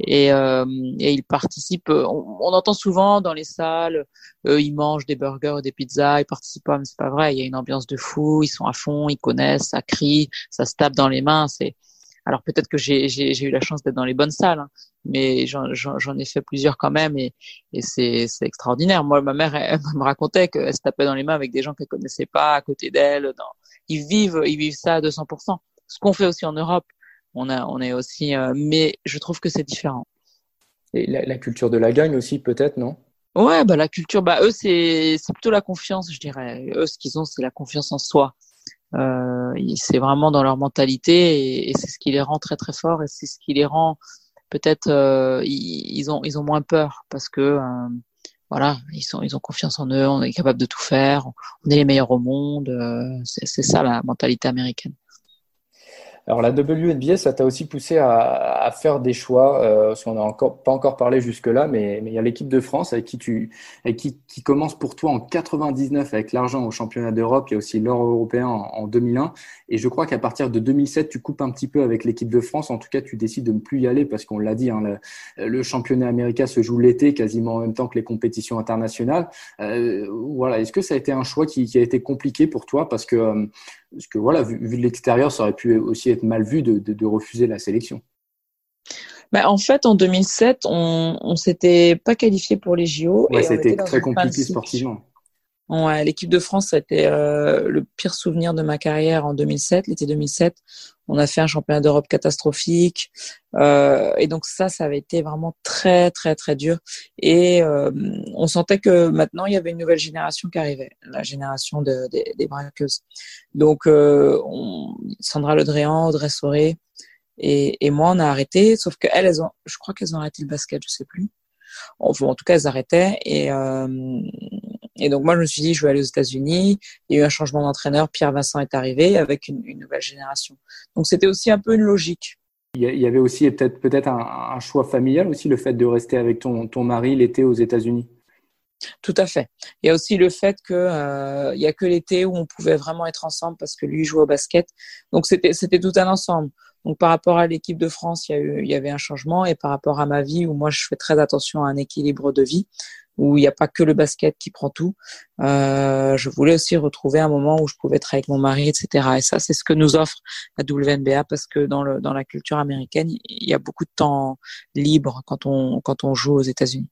Et, euh, et ils participent. On, on, entend souvent dans les salles, ils mangent des burgers, des pizzas, ils participent pas, mais c'est pas vrai. Il y a une ambiance de fou, ils sont à fond, ils connaissent, ça crie, ça se tape dans les mains. C'est alors peut-être que j'ai eu la chance d'être dans les bonnes salles, hein, mais j'en ai fait plusieurs quand même et, et c'est extraordinaire. Moi, ma mère, elle, me racontait qu'elle se tapait dans les mains avec des gens qu'elle connaissait pas à côté d'elle. Ils vivent, ils vivent ça à 200%. Ce qu'on fait aussi en Europe, on a, on est aussi, euh, mais je trouve que c'est différent. Et la, culture de la gagne aussi, peut-être, non? Ouais, bah la culture, bah eux c'est plutôt la confiance, je dirais. Eux ce qu'ils ont c'est la confiance en soi. Euh, c'est vraiment dans leur mentalité et, c'est ce qui les rend très très forts et c'est ce qui les rend peut-être euh, ils, ont ils ont moins peur parce que euh, voilà ils sont ils ont confiance en eux, on est capable de tout faire, on est les meilleurs au monde. Euh, c'est ça la mentalité américaine. Alors la WNBA, ça t'a aussi poussé à, faire des choix, euh, parce qu'on n'a encore pas encore parlé jusque-là, mais, il y a l'équipe de France avec qui tu avec qui, qui commence pour toi en 99 avec l'argent au championnat d'Europe, il y a aussi l'or européen en, 2001, et je crois qu'à partir de 2007, tu coupes un petit peu avec l'équipe de France. En tout cas, tu décides de ne plus y aller parce qu'on l'a dit, hein, le, championnat américain se joue l'été, quasiment en même temps que les compétitions internationales. Euh, voilà, est-ce que ça a été un choix qui, a été compliqué pour toi? Parce que euh, parce que voilà, vu, de l'extérieur, ça aurait pu aussi être mal vu de, de, refuser la sélection. Bah, en fait, en 2007, on ne s'était pas qualifié pour les JO. Ouais, c'était très compliqué sportivement. Ouais, l'équipe de France, ça a été euh, le pire souvenir de ma carrière en 2007, l'été 2007. On a fait un championnat d'Europe catastrophique. Euh, et donc ça, ça avait été vraiment très, très, très dur. Et euh, on sentait que maintenant, il y avait une nouvelle génération qui arrivait, la génération de, des braqueuses. Donc, euh, on, Sandra Ledréan, Audrey Soré et, et moi, on a arrêté. Sauf qu'elles, elles ont, je crois qu'elles ont arrêté le basket, je sais plus. Enfin, en tout cas, elles arrêtaient. Et, euh, et donc moi, je me suis dit, je vais aller aux États-Unis. Il y a eu un changement d'entraîneur. Pierre Vincent est arrivé avec une, nouvelle génération. Donc c'était aussi un peu une logique. Il y avait aussi peut-être peut-être un, choix familial aussi, le fait de rester avec ton, ton mari l'été aux États-Unis. Tout à fait. Il y a aussi le fait que euh, il y a que l'été où on pouvait vraiment être ensemble parce que lui joue au basket. Donc c'était c'était tout un ensemble. Donc par rapport à l'équipe de France, il y, a eu, il y avait un changement et par rapport à ma vie où moi je fais très attention à un équilibre de vie où il n'y a pas que le basket qui prend tout. Euh, je voulais aussi retrouver un moment où je pouvais être avec mon mari, etc. Et ça, c'est ce que nous offre la WNBA parce que dans, le, dans la culture américaine, il y a beaucoup de temps libre quand on, quand on joue aux États-Unis.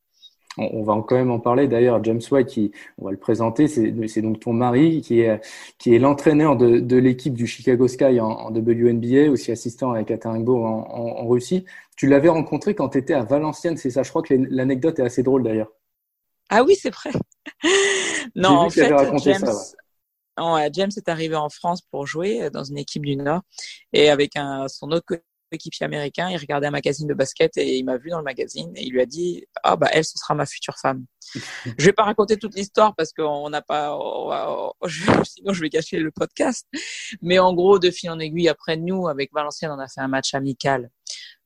On, va quand même en parler. D'ailleurs, James White, qui, on va le présenter, c'est donc ton mari qui est, qui est l'entraîneur de, l'équipe du Chicago Sky en, WNBA, aussi assistant avec Ekaterinbourg en, en, en Russie. Tu l'avais rencontré quand tu étais à Valenciennes, c'est ça? Je crois que l'anecdote est assez drôle d'ailleurs. Ah oui, c'est vrai. non, en fait, James, James est arrivé en France pour jouer dans une équipe du Nord et avec un, son autre équipier américain, il regardait un magazine de basket et il m'a vu dans le magazine et il lui a dit ah bah elle ce sera ma future femme. je vais pas raconter toute l'histoire parce qu'on n'a pas sinon je vais gâcher le podcast. Mais en gros de fil en aiguille après nous avec Valenciennes on a fait un match amical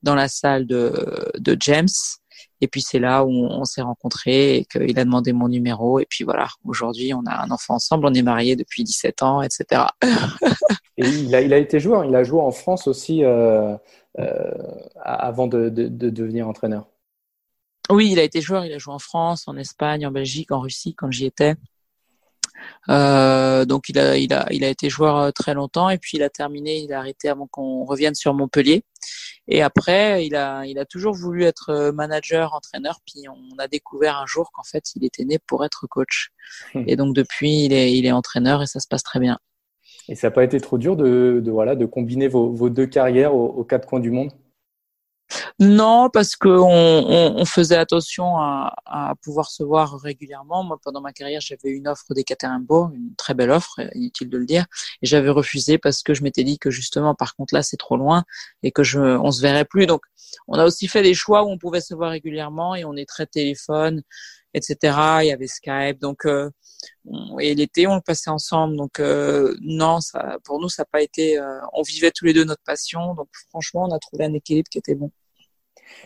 dans la salle de de James et puis c'est là où on, s'est rencontrés et qu'il a demandé mon numéro. Et puis voilà, aujourd'hui on a un enfant ensemble, on est mariés depuis 17 ans, etc. et il a, il a été joueur, il a joué en France aussi euh, euh, avant de, de, de devenir entraîneur. Oui, il a été joueur, il a joué en France, en Espagne, en Belgique, en Russie quand j'y étais. Euh, donc il a, il a, il a été joueur euh, très longtemps et puis il a terminé, il a arrêté avant qu'on revienne sur Montpellier. Et après, il a, il a toujours voulu être euh, manager, entraîneur. Puis on a découvert un jour qu'en fait, il était né pour être coach. Hmm. Et donc depuis, il est, il est entraîneur et ça se passe très bien. Et ça n'a pas été trop dur de, de, voilà, de combiner vos, vos deux carrières aux, aux quatre coins du monde? Non, parce que on, faisait attention à, pouvoir se voir régulièrement. Moi, pendant ma carrière, j'avais une offre des une très belle offre, inutile de le dire, et j'avais refusé parce que je m'étais dit que justement, par contre, là, c'est trop loin et que je, on se verrait plus. Donc, on a aussi fait des choix où on pouvait se voir régulièrement et on est très téléphone, etc. Il y avait Skype, donc euh, et l'été, on le passait ensemble. Donc euh, non, ça, pour nous, ça n'a pas été. Euh, on vivait tous les deux notre passion, donc franchement, on a trouvé un équilibre qui était bon.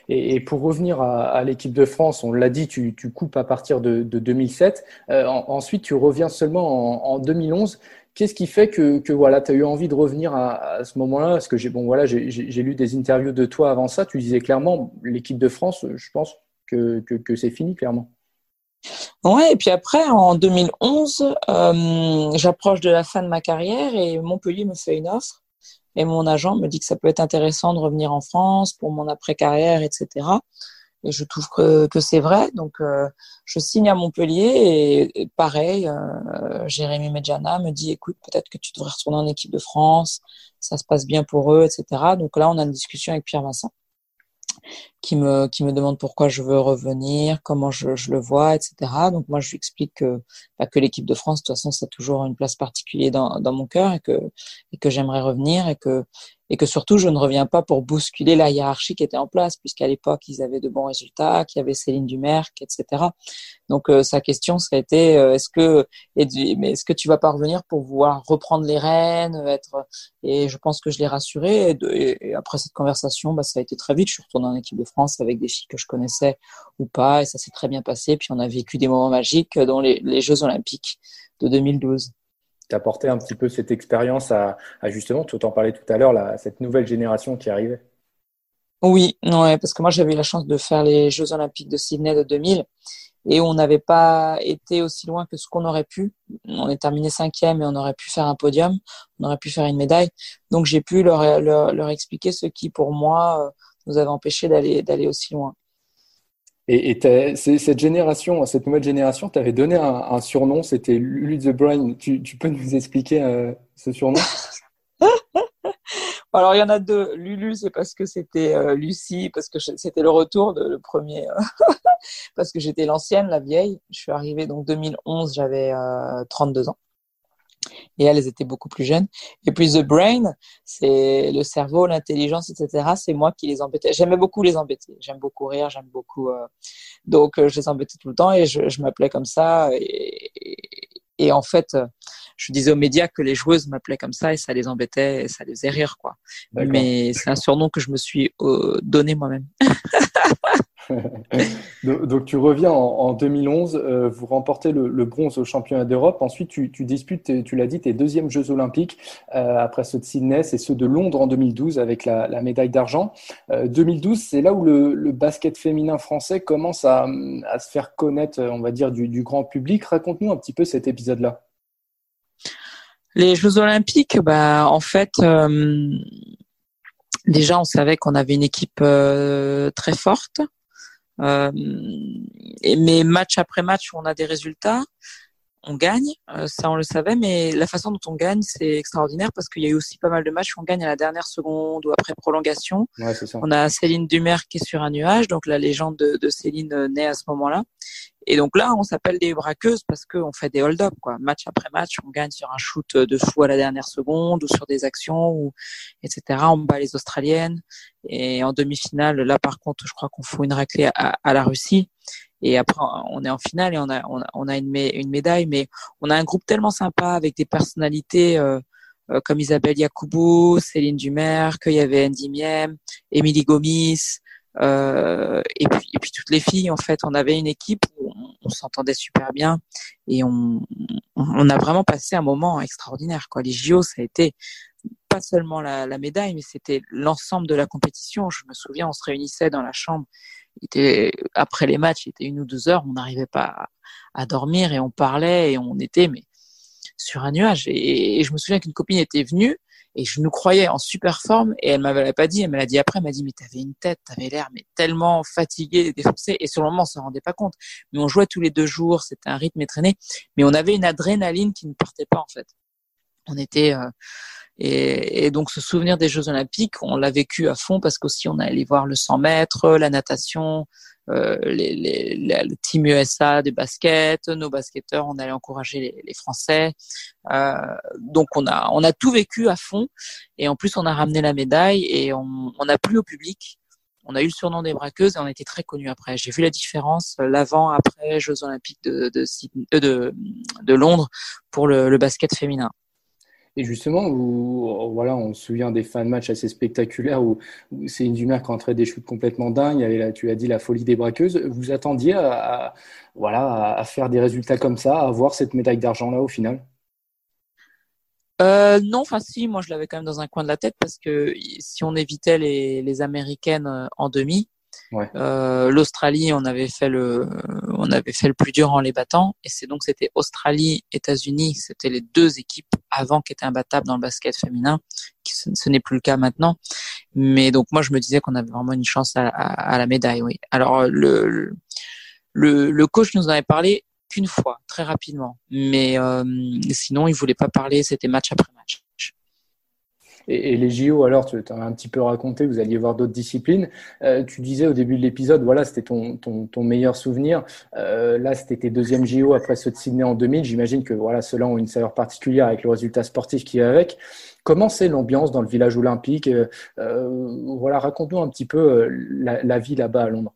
Et, pour revenir à, l'équipe de France, on l'a dit, tu, coupes à partir de, 2007. Euh, ensuite, tu reviens seulement en, 2011. Qu'est-ce qui fait que, voilà, tu as eu envie de revenir à, ce moment-là? Parce que j'ai bon, voilà, lu des interviews de toi avant ça. Tu disais clairement, l'équipe de France, je pense que, c'est fini, clairement. Ouais, et puis après, en 2011, euh, j'approche de la fin de ma carrière et Montpellier me fait une offre et mon agent me dit que ça peut être intéressant de revenir en France pour mon après-carrière, etc. Et je trouve que, c'est vrai. Donc, euh, je signe à Montpellier et, pareil, euh, Jérémy Medjana me dit, écoute, peut-être que tu devrais retourner en équipe de France, ça se passe bien pour eux, etc. Donc là, on a une discussion avec Pierre Vincent qui me qui me demande pourquoi je veux revenir, comment je, je le vois, etc. Donc moi je lui explique que bah, que l'équipe de France de toute façon ça a toujours une place particulière dans dans mon cœur et que et que j'aimerais revenir et que et que surtout je ne reviens pas pour bousculer la hiérarchie qui était en place, puisqu'à l'époque ils avaient de bons résultats, qu'il y avait Céline Dumerc, etc. Donc euh, sa question ça a été euh, est-ce que est-ce que tu vas pas revenir pour pouvoir reprendre les rênes, être et je pense que je l'ai rassuré et, après cette conversation bah, ça a été très vite. Je suis retournée en équipe de France avec des filles que je connaissais ou pas et ça s'est très bien passé. Puis on a vécu des moments magiques dans les, les Jeux Olympiques de 2012 t'apporter un petit peu cette expérience à, justement, tu en parlais tout à l'heure, cette nouvelle génération qui arrivait Oui, ouais, parce que moi j'avais eu la chance de faire les Jeux Olympiques de Sydney de 2000 et on n'avait pas été aussi loin que ce qu'on aurait pu. On est terminé cinquième et on aurait pu faire un podium, on aurait pu faire une médaille. Donc j'ai pu leur, leur, leur, expliquer ce qui pour moi nous avait empêché d'aller d'aller aussi loin. Et, et cette génération, cette nouvelle génération, tu avais donné un, surnom, c'était Lulu the Brain. Tu, tu, peux nous expliquer euh, ce surnom? Alors il y en a deux. Lulu, c'est parce que c'était euh, Lucie, parce que c'était le retour de le premier, euh, parce que j'étais l'ancienne, la vieille. Je suis arrivée donc 2011, j'avais 32 ans et elles étaient beaucoup plus jeunes. Et puis The Brain, c'est le cerveau, l'intelligence, etc. C'est moi qui les embêtais. J'aimais beaucoup les embêter. J'aime beaucoup rire, j'aime beaucoup. Euh... Donc euh, je les embêtais tout le temps et je, je m'appelais comme ça. Et, et, en fait, euh, je disais aux médias que les joueuses m'appelaient comme ça et ça les embêtait et ça les faisait rire, quoi. Mais c'est un surnom que je me suis euh, donné moi-même. donc, tu reviens en, 2011, euh, vous remportez le, bronze au championnat d'Europe. Ensuite, tu, disputes, tu l'as dit, tes deuxièmes Jeux olympiques euh, après ceux de Sydney et ceux de Londres en 2012 avec la, médaille d'argent. 2012, euh, c'est là où le, basket féminin français commence à, se faire connaître, on va dire, du, grand public. Raconte-nous un petit peu cet épisode-là. Les Jeux olympiques, bah, en fait déjà on savait qu'on avait une équipe très forte euh, mais match après match, on a des résultats, on gagne, euh, ça on le savait, mais la façon dont on gagne, c'est extraordinaire parce qu'il y a eu aussi pas mal de matchs où on gagne à la dernière seconde ou après prolongation. Ouais, ça. On a Céline Dumer qui est sur un nuage, donc la légende de, de Céline euh, naît à ce moment-là. Et donc là, on s'appelle des braqueuses parce qu'on fait des hold-up, quoi. Match après match, on gagne sur un shoot de fou à la dernière seconde ou sur des actions, ou, etc. On bat les Australiennes. Et en demi-finale, là, par contre, je crois qu'on fout une raclée à, à, la Russie. Et après, on est en finale et on a, une, médaille. Mais on a un groupe tellement sympa avec des personnalités euh, euh comme Isabelle Yacoubou, Céline Dumer, qu'il y avait Andy Miem, Émilie Gomis, euh, et puis toutes les filles en fait on avait une équipe où on, s'entendait super bien et on, a vraiment passé un moment extraordinaire les JO ça a été pas seulement la médaille mais c'était l'ensemble de la compétition je me souviens on se réunissait dans la chambre était après les matchs il était une ou deux heures on n'arrivait pas à, dormir et on parlait et on était mais sur un nuage et, je me souviens qu'une copine était venue et je nous croyais en super forme et elle m'avait pas dit, elle me l'a dit après, elle m'a dit mais t'avais une tête, t'avais l'air mais tellement fatigué, défoncé et sur le moment on se rendait pas compte. Mais on jouait tous les deux jours, c'était un rythme étraîné, mais on avait une adrénaline qui ne partait pas en fait. On était euh, et, et, donc ce souvenir des Jeux Olympiques, on l'a vécu à fond parce qu'aussi on allait voir le 100 mètres, la natation, euh, les, les, le team USA de basket, nos basketteurs, on allait encourager les, les Français. Euh, donc on a on a tout vécu à fond et en plus on a ramené la médaille et on, on a plu au public. On a eu le surnom des braqueuses et on été très connus après. J'ai vu la différence euh, l'avant après Jeux Olympiques de de, de, de, de Londres pour le, le basket féminin. Et justement, où, voilà, on se souvient des fins de match assez spectaculaires où, c'est une Dumer qui entrait des shoots complètement dingues. Il y avait, tu as dit, la folie des braqueuses. Vous attendiez à, faire des résultats comme ça, à avoir cette médaille d'argent-là au final? Euh, non, enfin si, moi je l'avais quand même dans un coin de la tête parce que si on évitait les, les américaines euh, en demi, euh, L'Australie, on avait fait le, on avait fait le plus dur en les battant, et c'est donc c'était Australie, États-Unis, c'était les deux équipes avant qui étaient imbattables dans le basket féminin. Ce, ce n'est plus le cas maintenant, mais donc moi je me disais qu'on avait vraiment une chance à, à, la médaille. Oui. Alors le, le, le coach nous en avait parlé qu'une fois, très rapidement, mais euh, sinon il voulait pas parler. C'était match après match. Et, les JO, alors, tu as un petit peu raconté, vous alliez voir d'autres disciplines. Euh, tu disais au début de l'épisode, voilà, c'était ton, meilleur souvenir. Euh, là, c'était tes deuxièmes JO après ceux de Sydney en 2000. J'imagine que voilà, ceux-là ont une saveur particulière avec le résultat sportif qui est avec. Comment c'est l'ambiance dans le village olympique euh, Voilà, raconte-nous un petit peu la, vie là-bas à Londres.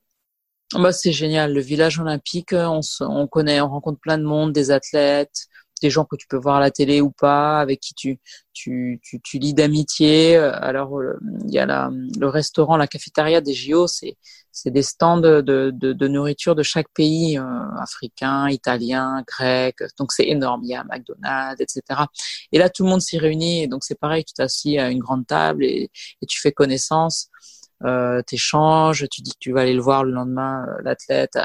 Bah, c'est génial. Le village olympique, on connaît, on rencontre plein de monde, des athlètes, des gens que tu peux voir à la télé ou pas, avec qui tu tu tu, tu lis d'amitié. Alors euh, il y a la, le restaurant, la cafétéria des JO, c'est c'est des stands de, de, de, nourriture de chaque pays, euh, africain, italien, grec. Donc c'est énorme. Il y a McDonald's, etc. Et là tout le monde s'y réunit. Et donc c'est pareil, tu t'assis à une grande table et, et tu fais connaissance euh, t'échanges, tu dis que tu vas aller le voir le lendemain, euh, l'athlète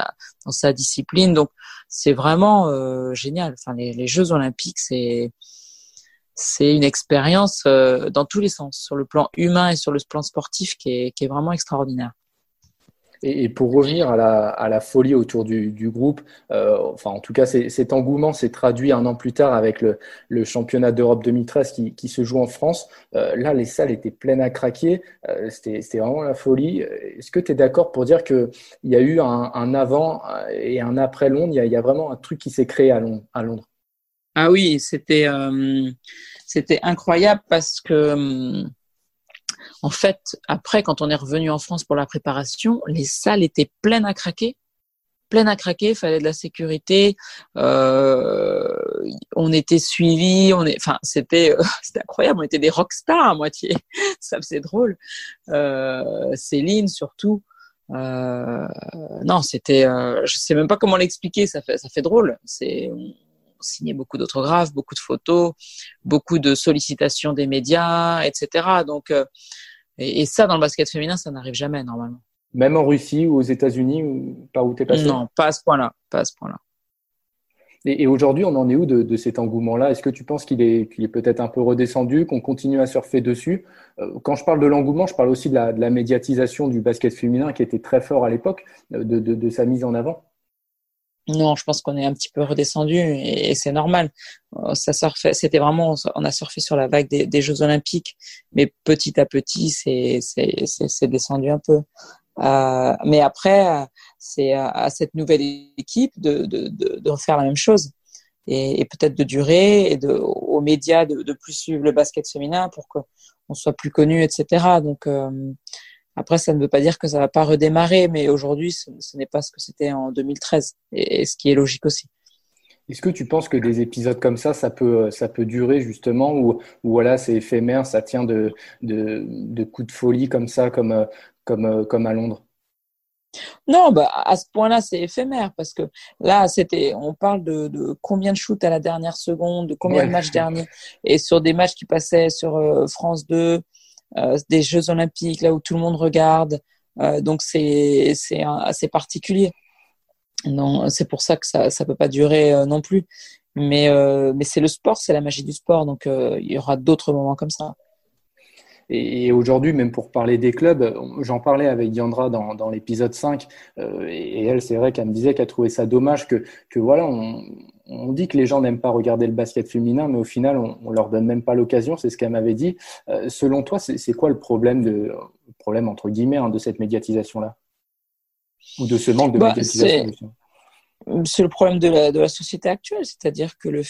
dans sa discipline. Donc c'est vraiment euh, génial. Enfin, les, les, Jeux Olympiques, c'est c'est une expérience euh, dans tous les sens, sur le plan humain et sur le plan sportif, qui est, qui est vraiment extraordinaire. Et, pour revenir à la, folie autour du, groupe, euh, enfin en tout cas cet engouement s'est traduit un an plus tard avec le, championnat d'Europe 2013 qui, qui, se joue en France. Euh, là, les salles étaient pleines à craquer, euh, c'était vraiment la folie. Est-ce que tu es d'accord pour dire qu'il y a eu un, avant et un après Londres? Il y, a, vraiment un truc qui s'est créé à Londres, Ah oui, c'était c'était incroyable parce que hum, en fait, après, quand on est revenu en France pour la préparation, les salles étaient pleines à craquer pleines à craquer, fallait de la sécurité, euh, on était suivis, on est, enfin c'était euh, c'était incroyable, on était des rockstars à moitié, ça faisait drôle. Euh, Céline surtout, euh, non c'était, euh, je sais même pas comment l'expliquer, ça fait ça fait drôle. C'est signait beaucoup d'autographes, beaucoup de photos, beaucoup de sollicitations des médias, etc. Donc et, ça, dans le basket féminin, ça n'arrive jamais normalement. Même en Russie ou aux États-Unis, ou pas où t'es passé? Non, pas à ce point-là. Pas à ce point-là. Et, aujourd'hui, on en est où de, cet engouement-là? Est-ce que tu penses qu'il est, peut-être un peu redescendu, qu'on continue à surfer dessus? Euh, Quand je parle de l'engouement, je parle aussi de la, de la, médiatisation du basket féminin qui était très fort à l'époque, de, de sa mise en avant. Non, je pense qu'on est un petit peu redescendu et, c'est normal. Euh, ça surfait, c'était vraiment, on a surfé sur la vague des, Jeux Olympiques, mais petit à petit, c'est c'est descendu un peu. Euh, mais après, c'est à cette nouvelle équipe de, de, de, de refaire la même chose et, et peut-être de durer et de, aux médias de, de plus suivre le basket féminin pour qu'on soit plus connu, etc. Donc euh, après, ça ne veut pas dire que ça va pas redémarrer, mais aujourd'hui, ce, n'est pas ce que c'était en 2013, et, ce qui est logique aussi. Est-ce que tu penses que des épisodes comme ça, ça peut, ça peut durer justement, ou, voilà, c'est éphémère, ça tient de, de, de, coups de folie comme ça, comme, comme, comme à Londres? Non, bah, à ce point-là, c'est éphémère parce que là, c'était, on parle de, de, combien de shoots à la dernière seconde, de combien de matchs derniers, et sur des matchs qui passaient sur euh, France 2, euh, des Jeux Olympiques, là où tout le monde regarde. Euh, donc c'est assez particulier. C'est pour ça que ça ça peut pas durer euh, non plus. Mais mais c'est le sport, c'est la magie du sport. Donc il y aura d'autres moments comme ça. Et, aujourd'hui, même pour parler des clubs, j'en parlais avec Diandra dans, dans l'épisode 5, et, elle, c'est vrai qu'elle me disait qu'elle trouvait ça dommage que, que voilà, on, on dit que les gens n'aiment pas regarder le basket féminin, mais au final, on, on leur donne même pas l'occasion. C'est ce qu'elle m'avait dit. Euh, selon toi, c'est quoi le problème de problème entre guillemets hein, de cette médiatisation-là? Ou de ce manque de bah, médiatisation C'est le problème de la, de la société actuelle, c'est-à-dire que le,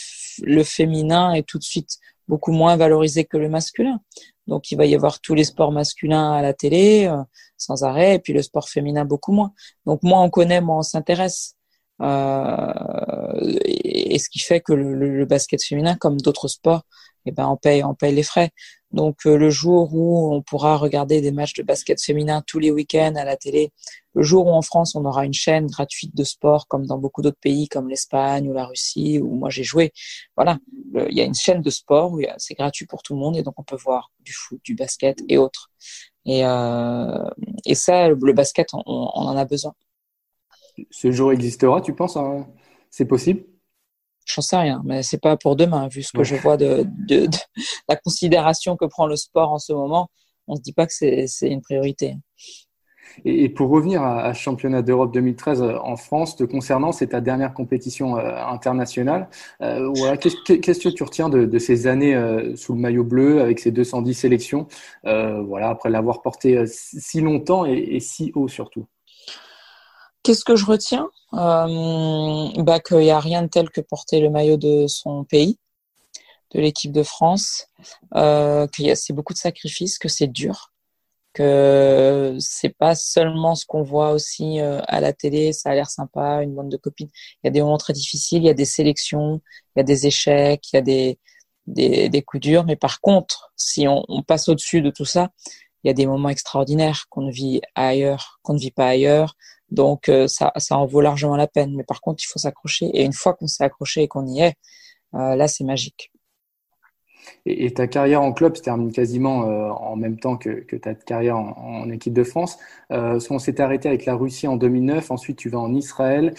le féminin est tout de suite beaucoup moins valorisé que le masculin. Donc, il va y avoir tous les sports masculins à la télé euh, sans arrêt, et puis le sport féminin beaucoup moins. Donc, moins on connaît, moins on s'intéresse. Euh, et, ce qui fait que le, le, basket féminin, comme d'autres sports, eh ben on paye, on paye les frais. Donc euh, le jour où on pourra regarder des matchs de basket féminin tous les week-ends à la télé, le jour où en France on aura une chaîne gratuite de sport comme dans beaucoup d'autres pays comme l'Espagne ou la Russie où moi j'ai joué, voilà, il y a une chaîne de sport où c'est gratuit pour tout le monde et donc on peut voir du foot, du basket et autres. Et, euh, et ça, le basket, on, on en a besoin ce jour existera, tu penses hein? C'est possible? J'en sais rien, mais c'est pas pour demain, vu ce que je vois de, de, la considération que prend le sport en ce moment. On se dit pas que c'est une priorité. Et, pour revenir à, championnat d'Europe 2013 en France, te concernant, c'est ta dernière compétition internationale. voilà, qu'est-ce que tu retiens de, ces années sous le maillot bleu avec ces 210 sélections? Voilà, après l'avoir porté si longtemps et si haut surtout. Qu'est-ce que je retiens? Euh, bah, Qu'il n'y a rien de tel que porter le maillot de son pays, de l'équipe de France, euh, a c'est beaucoup de sacrifices, que c'est dur, que c'est pas seulement ce qu'on voit aussi euh, à la télé, ça a l'air sympa, une bande de copines. Il y a des moments très difficiles, il y a des sélections, il y a des échecs, il y a des, des, coups durs, mais par contre, si on passe au-dessus de tout ça, il y a des moments extraordinaires qu'on ne vit ailleurs, qu'on ne vit pas ailleurs. Donc euh, ça, en vaut largement la peine. Mais par contre, il faut s'accrocher. Et une fois qu'on s'est accroché et qu'on y est, euh, là, c'est magique. Et, ta carrière en club se termine quasiment euh, en même temps que, que, ta carrière en, équipe de France. Euh, on s'est arrêté avec la Russie en 2009, ensuite tu vas en Israël,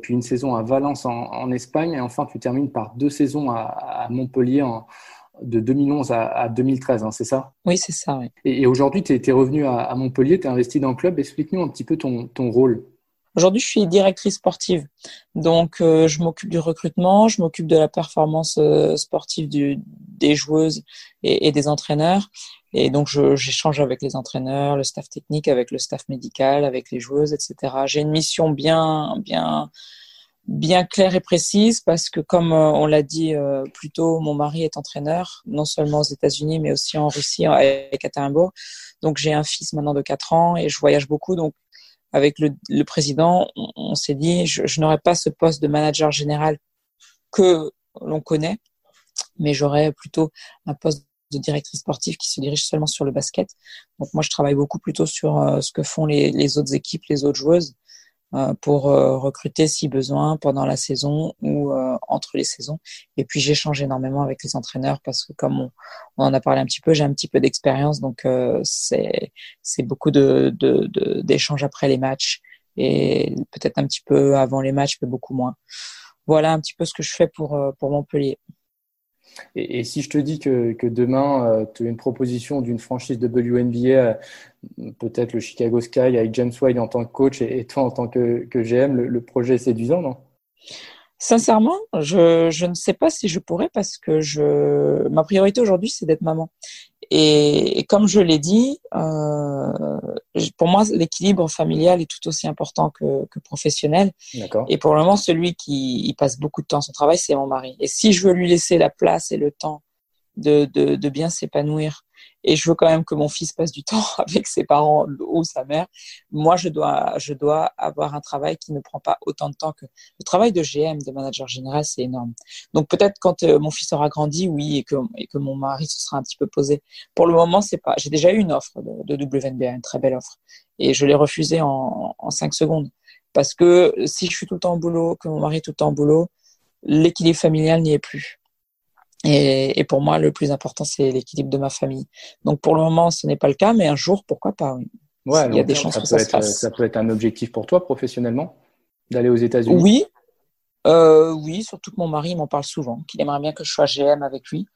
puis une saison à Valence en, Espagne, et enfin tu termines par deux saisons à, à Montpellier en, de 2011 à, 2013, hein, c'est ça? Oui, c'est ça. Oui. Et, aujourd'hui, tu es, revenu à, Montpellier, tu es investi dans le club. Explique-nous un petit peu ton, rôle. Aujourd'hui, je suis directrice sportive. Donc, euh, je m'occupe du recrutement, je m'occupe de la performance euh, sportive des joueuses et, des entraîneurs. Et donc, j'échange avec les entraîneurs, le staff technique, avec le staff médical, avec les joueuses, etc. J'ai une mission bien, bien, bien claire et précise parce que comme euh, on l'a dit euh, plus tôt, mon mari est entraîneur, non seulement aux États-Unis mais aussi en Russie à Ekaterinbourg. Donc j'ai un fils maintenant de 4 ans et je voyage beaucoup. Donc avec le, le président, on, s'est dit je, je n'aurai pas ce poste de manager général que l'on connaît, mais j'aurai plutôt un poste de directrice sportive qui se dirige seulement sur le basket. Donc moi je travaille beaucoup plutôt sur euh, ce que font les, les autres équipes, les autres joueuses pour euh, recruter si besoin pendant la saison ou euh, entre les saisons. Et puis j'échange énormément avec les entraîneurs parce que comme on, en a parlé un petit peu, j'ai un petit peu d'expérience, donc c'est beaucoup de d'échanges après les matchs et peut-être un petit peu avant les matchs, mais beaucoup moins. Voilà un petit peu ce que je fais pour pour Montpellier. Et, si je te dis que, demain, euh, tu as une proposition d'une franchise de WNBA, euh, peut-être le Chicago Sky avec James White en tant que coach et, toi en tant que, que GM, le, le projet est séduisant, non? Sincèrement, je, je ne sais pas si je pourrais parce que je ma priorité aujourd'hui c'est d'être maman. Et, comme je l'ai dit, euh, pour moi l'équilibre familial est tout aussi important que, que professionnel. Et pour le moment, celui qui il passe beaucoup de temps à son travail, c'est mon mari. Et si je veux lui laisser la place et le temps de, de, de bien s'épanouir et je veux quand même que mon fils passe du temps avec ses parents ou sa mère, moi je dois je dois avoir un travail qui ne prend pas autant de temps que le travail de GM de manager général, c'est énorme. Donc peut-être quand euh, mon fils aura grandi, oui, et que et que mon mari se sera un petit peu posé. Pour le moment, c'est pas. J'ai déjà eu une offre de, de WNBA, une très belle offre, et je l'ai refusée en, en cinq secondes parce que si je suis tout le temps au boulot, que mon mari est tout le temps au boulot, l'équilibre familial n'y est plus. Et, et, pour moi, le plus important, c'est l'équilibre de ma famille. Donc pour le moment, ce n'est pas le cas, mais un jour, pourquoi pas oui. Ouais, Il y a des chances que ça se fasse. Ça peut être un objectif pour toi professionnellement d'aller aux États-Unis? Oui, euh, oui, surtout que mon mari m'en parle souvent, qu'il aimerait bien que je sois GM avec lui.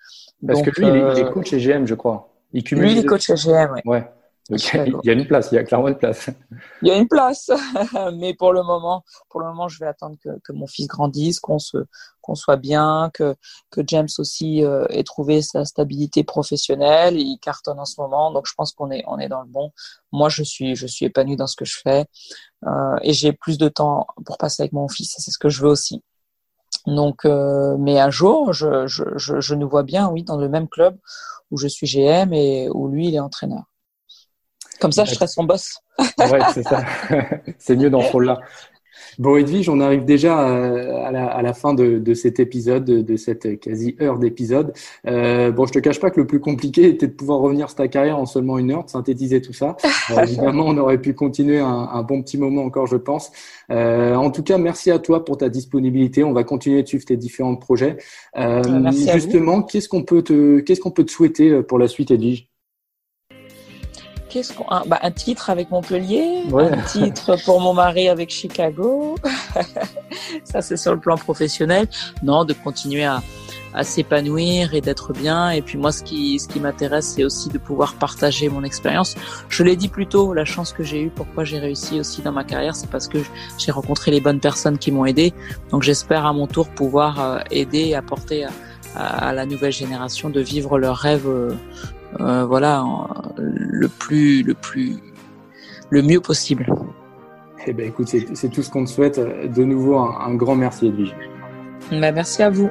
Parce que lui, il, est, euh, coach chez GM, je crois. Il cumule lui, il est coach chez GM, ouais. Il y a une place, il y a clairement une place. Il y a une place, mais pour le moment, pour le moment, je vais attendre que, que mon fils grandisse, qu'on se, qu'on soit bien, que que James aussi euh, ait trouvé sa stabilité professionnelle. Il cartonne en ce moment, donc je pense qu'on est on est dans le bon. Moi, je suis je suis épanoui dans ce que je fais euh, et j'ai plus de temps pour passer avec mon fils. C'est ce que je veux aussi. Donc, euh, mais un jour, je, je, je, je nous vois bien, oui, dans le même club où je suis GM et où lui, il est entraîneur. Comme ça, je serai son boss. ouais, c'est ça. c'est mieux dans ce rôle-là. Bon, Edwige, on arrive déjà à la, à la fin de, de, cet épisode, de cette quasi heure d'épisode. Euh, bon, je te cache pas que le plus compliqué était de pouvoir revenir sur ta carrière en seulement une heure, de synthétiser tout ça. Euh, évidemment, on aurait pu continuer un, un, bon petit moment encore, je pense. Euh, en tout cas, merci à toi pour ta disponibilité. On va continuer de suivre tes différents projets. Euh, justement, qu'est-ce qu'on peut te, qu'est-ce qu'on peut te souhaiter pour la suite, Edwige? Qu'est-ce qu'on un, bah, un titre avec Montpellier, un titre pour mon mari avec Chicago. Ça c'est sur le plan professionnel. Non, de continuer à, à s'épanouir et d'être bien. Et puis moi, ce qui, ce qui m'intéresse, c'est aussi de pouvoir partager mon expérience. Je l'ai dit plus tôt, la chance que j'ai eue, pourquoi j'ai réussi aussi dans ma carrière, c'est parce que j'ai rencontré les bonnes personnes qui m'ont aidé. Donc j'espère à mon tour pouvoir euh, aider et apporter à, à, la nouvelle génération de vivre leurs rêves, euh, voilà, le plus, le plus, le mieux possible. Eh ben, écoute, c'est tout ce qu'on te souhaite. De nouveau, un, un grand merci, Edwige. Ben, merci à vous.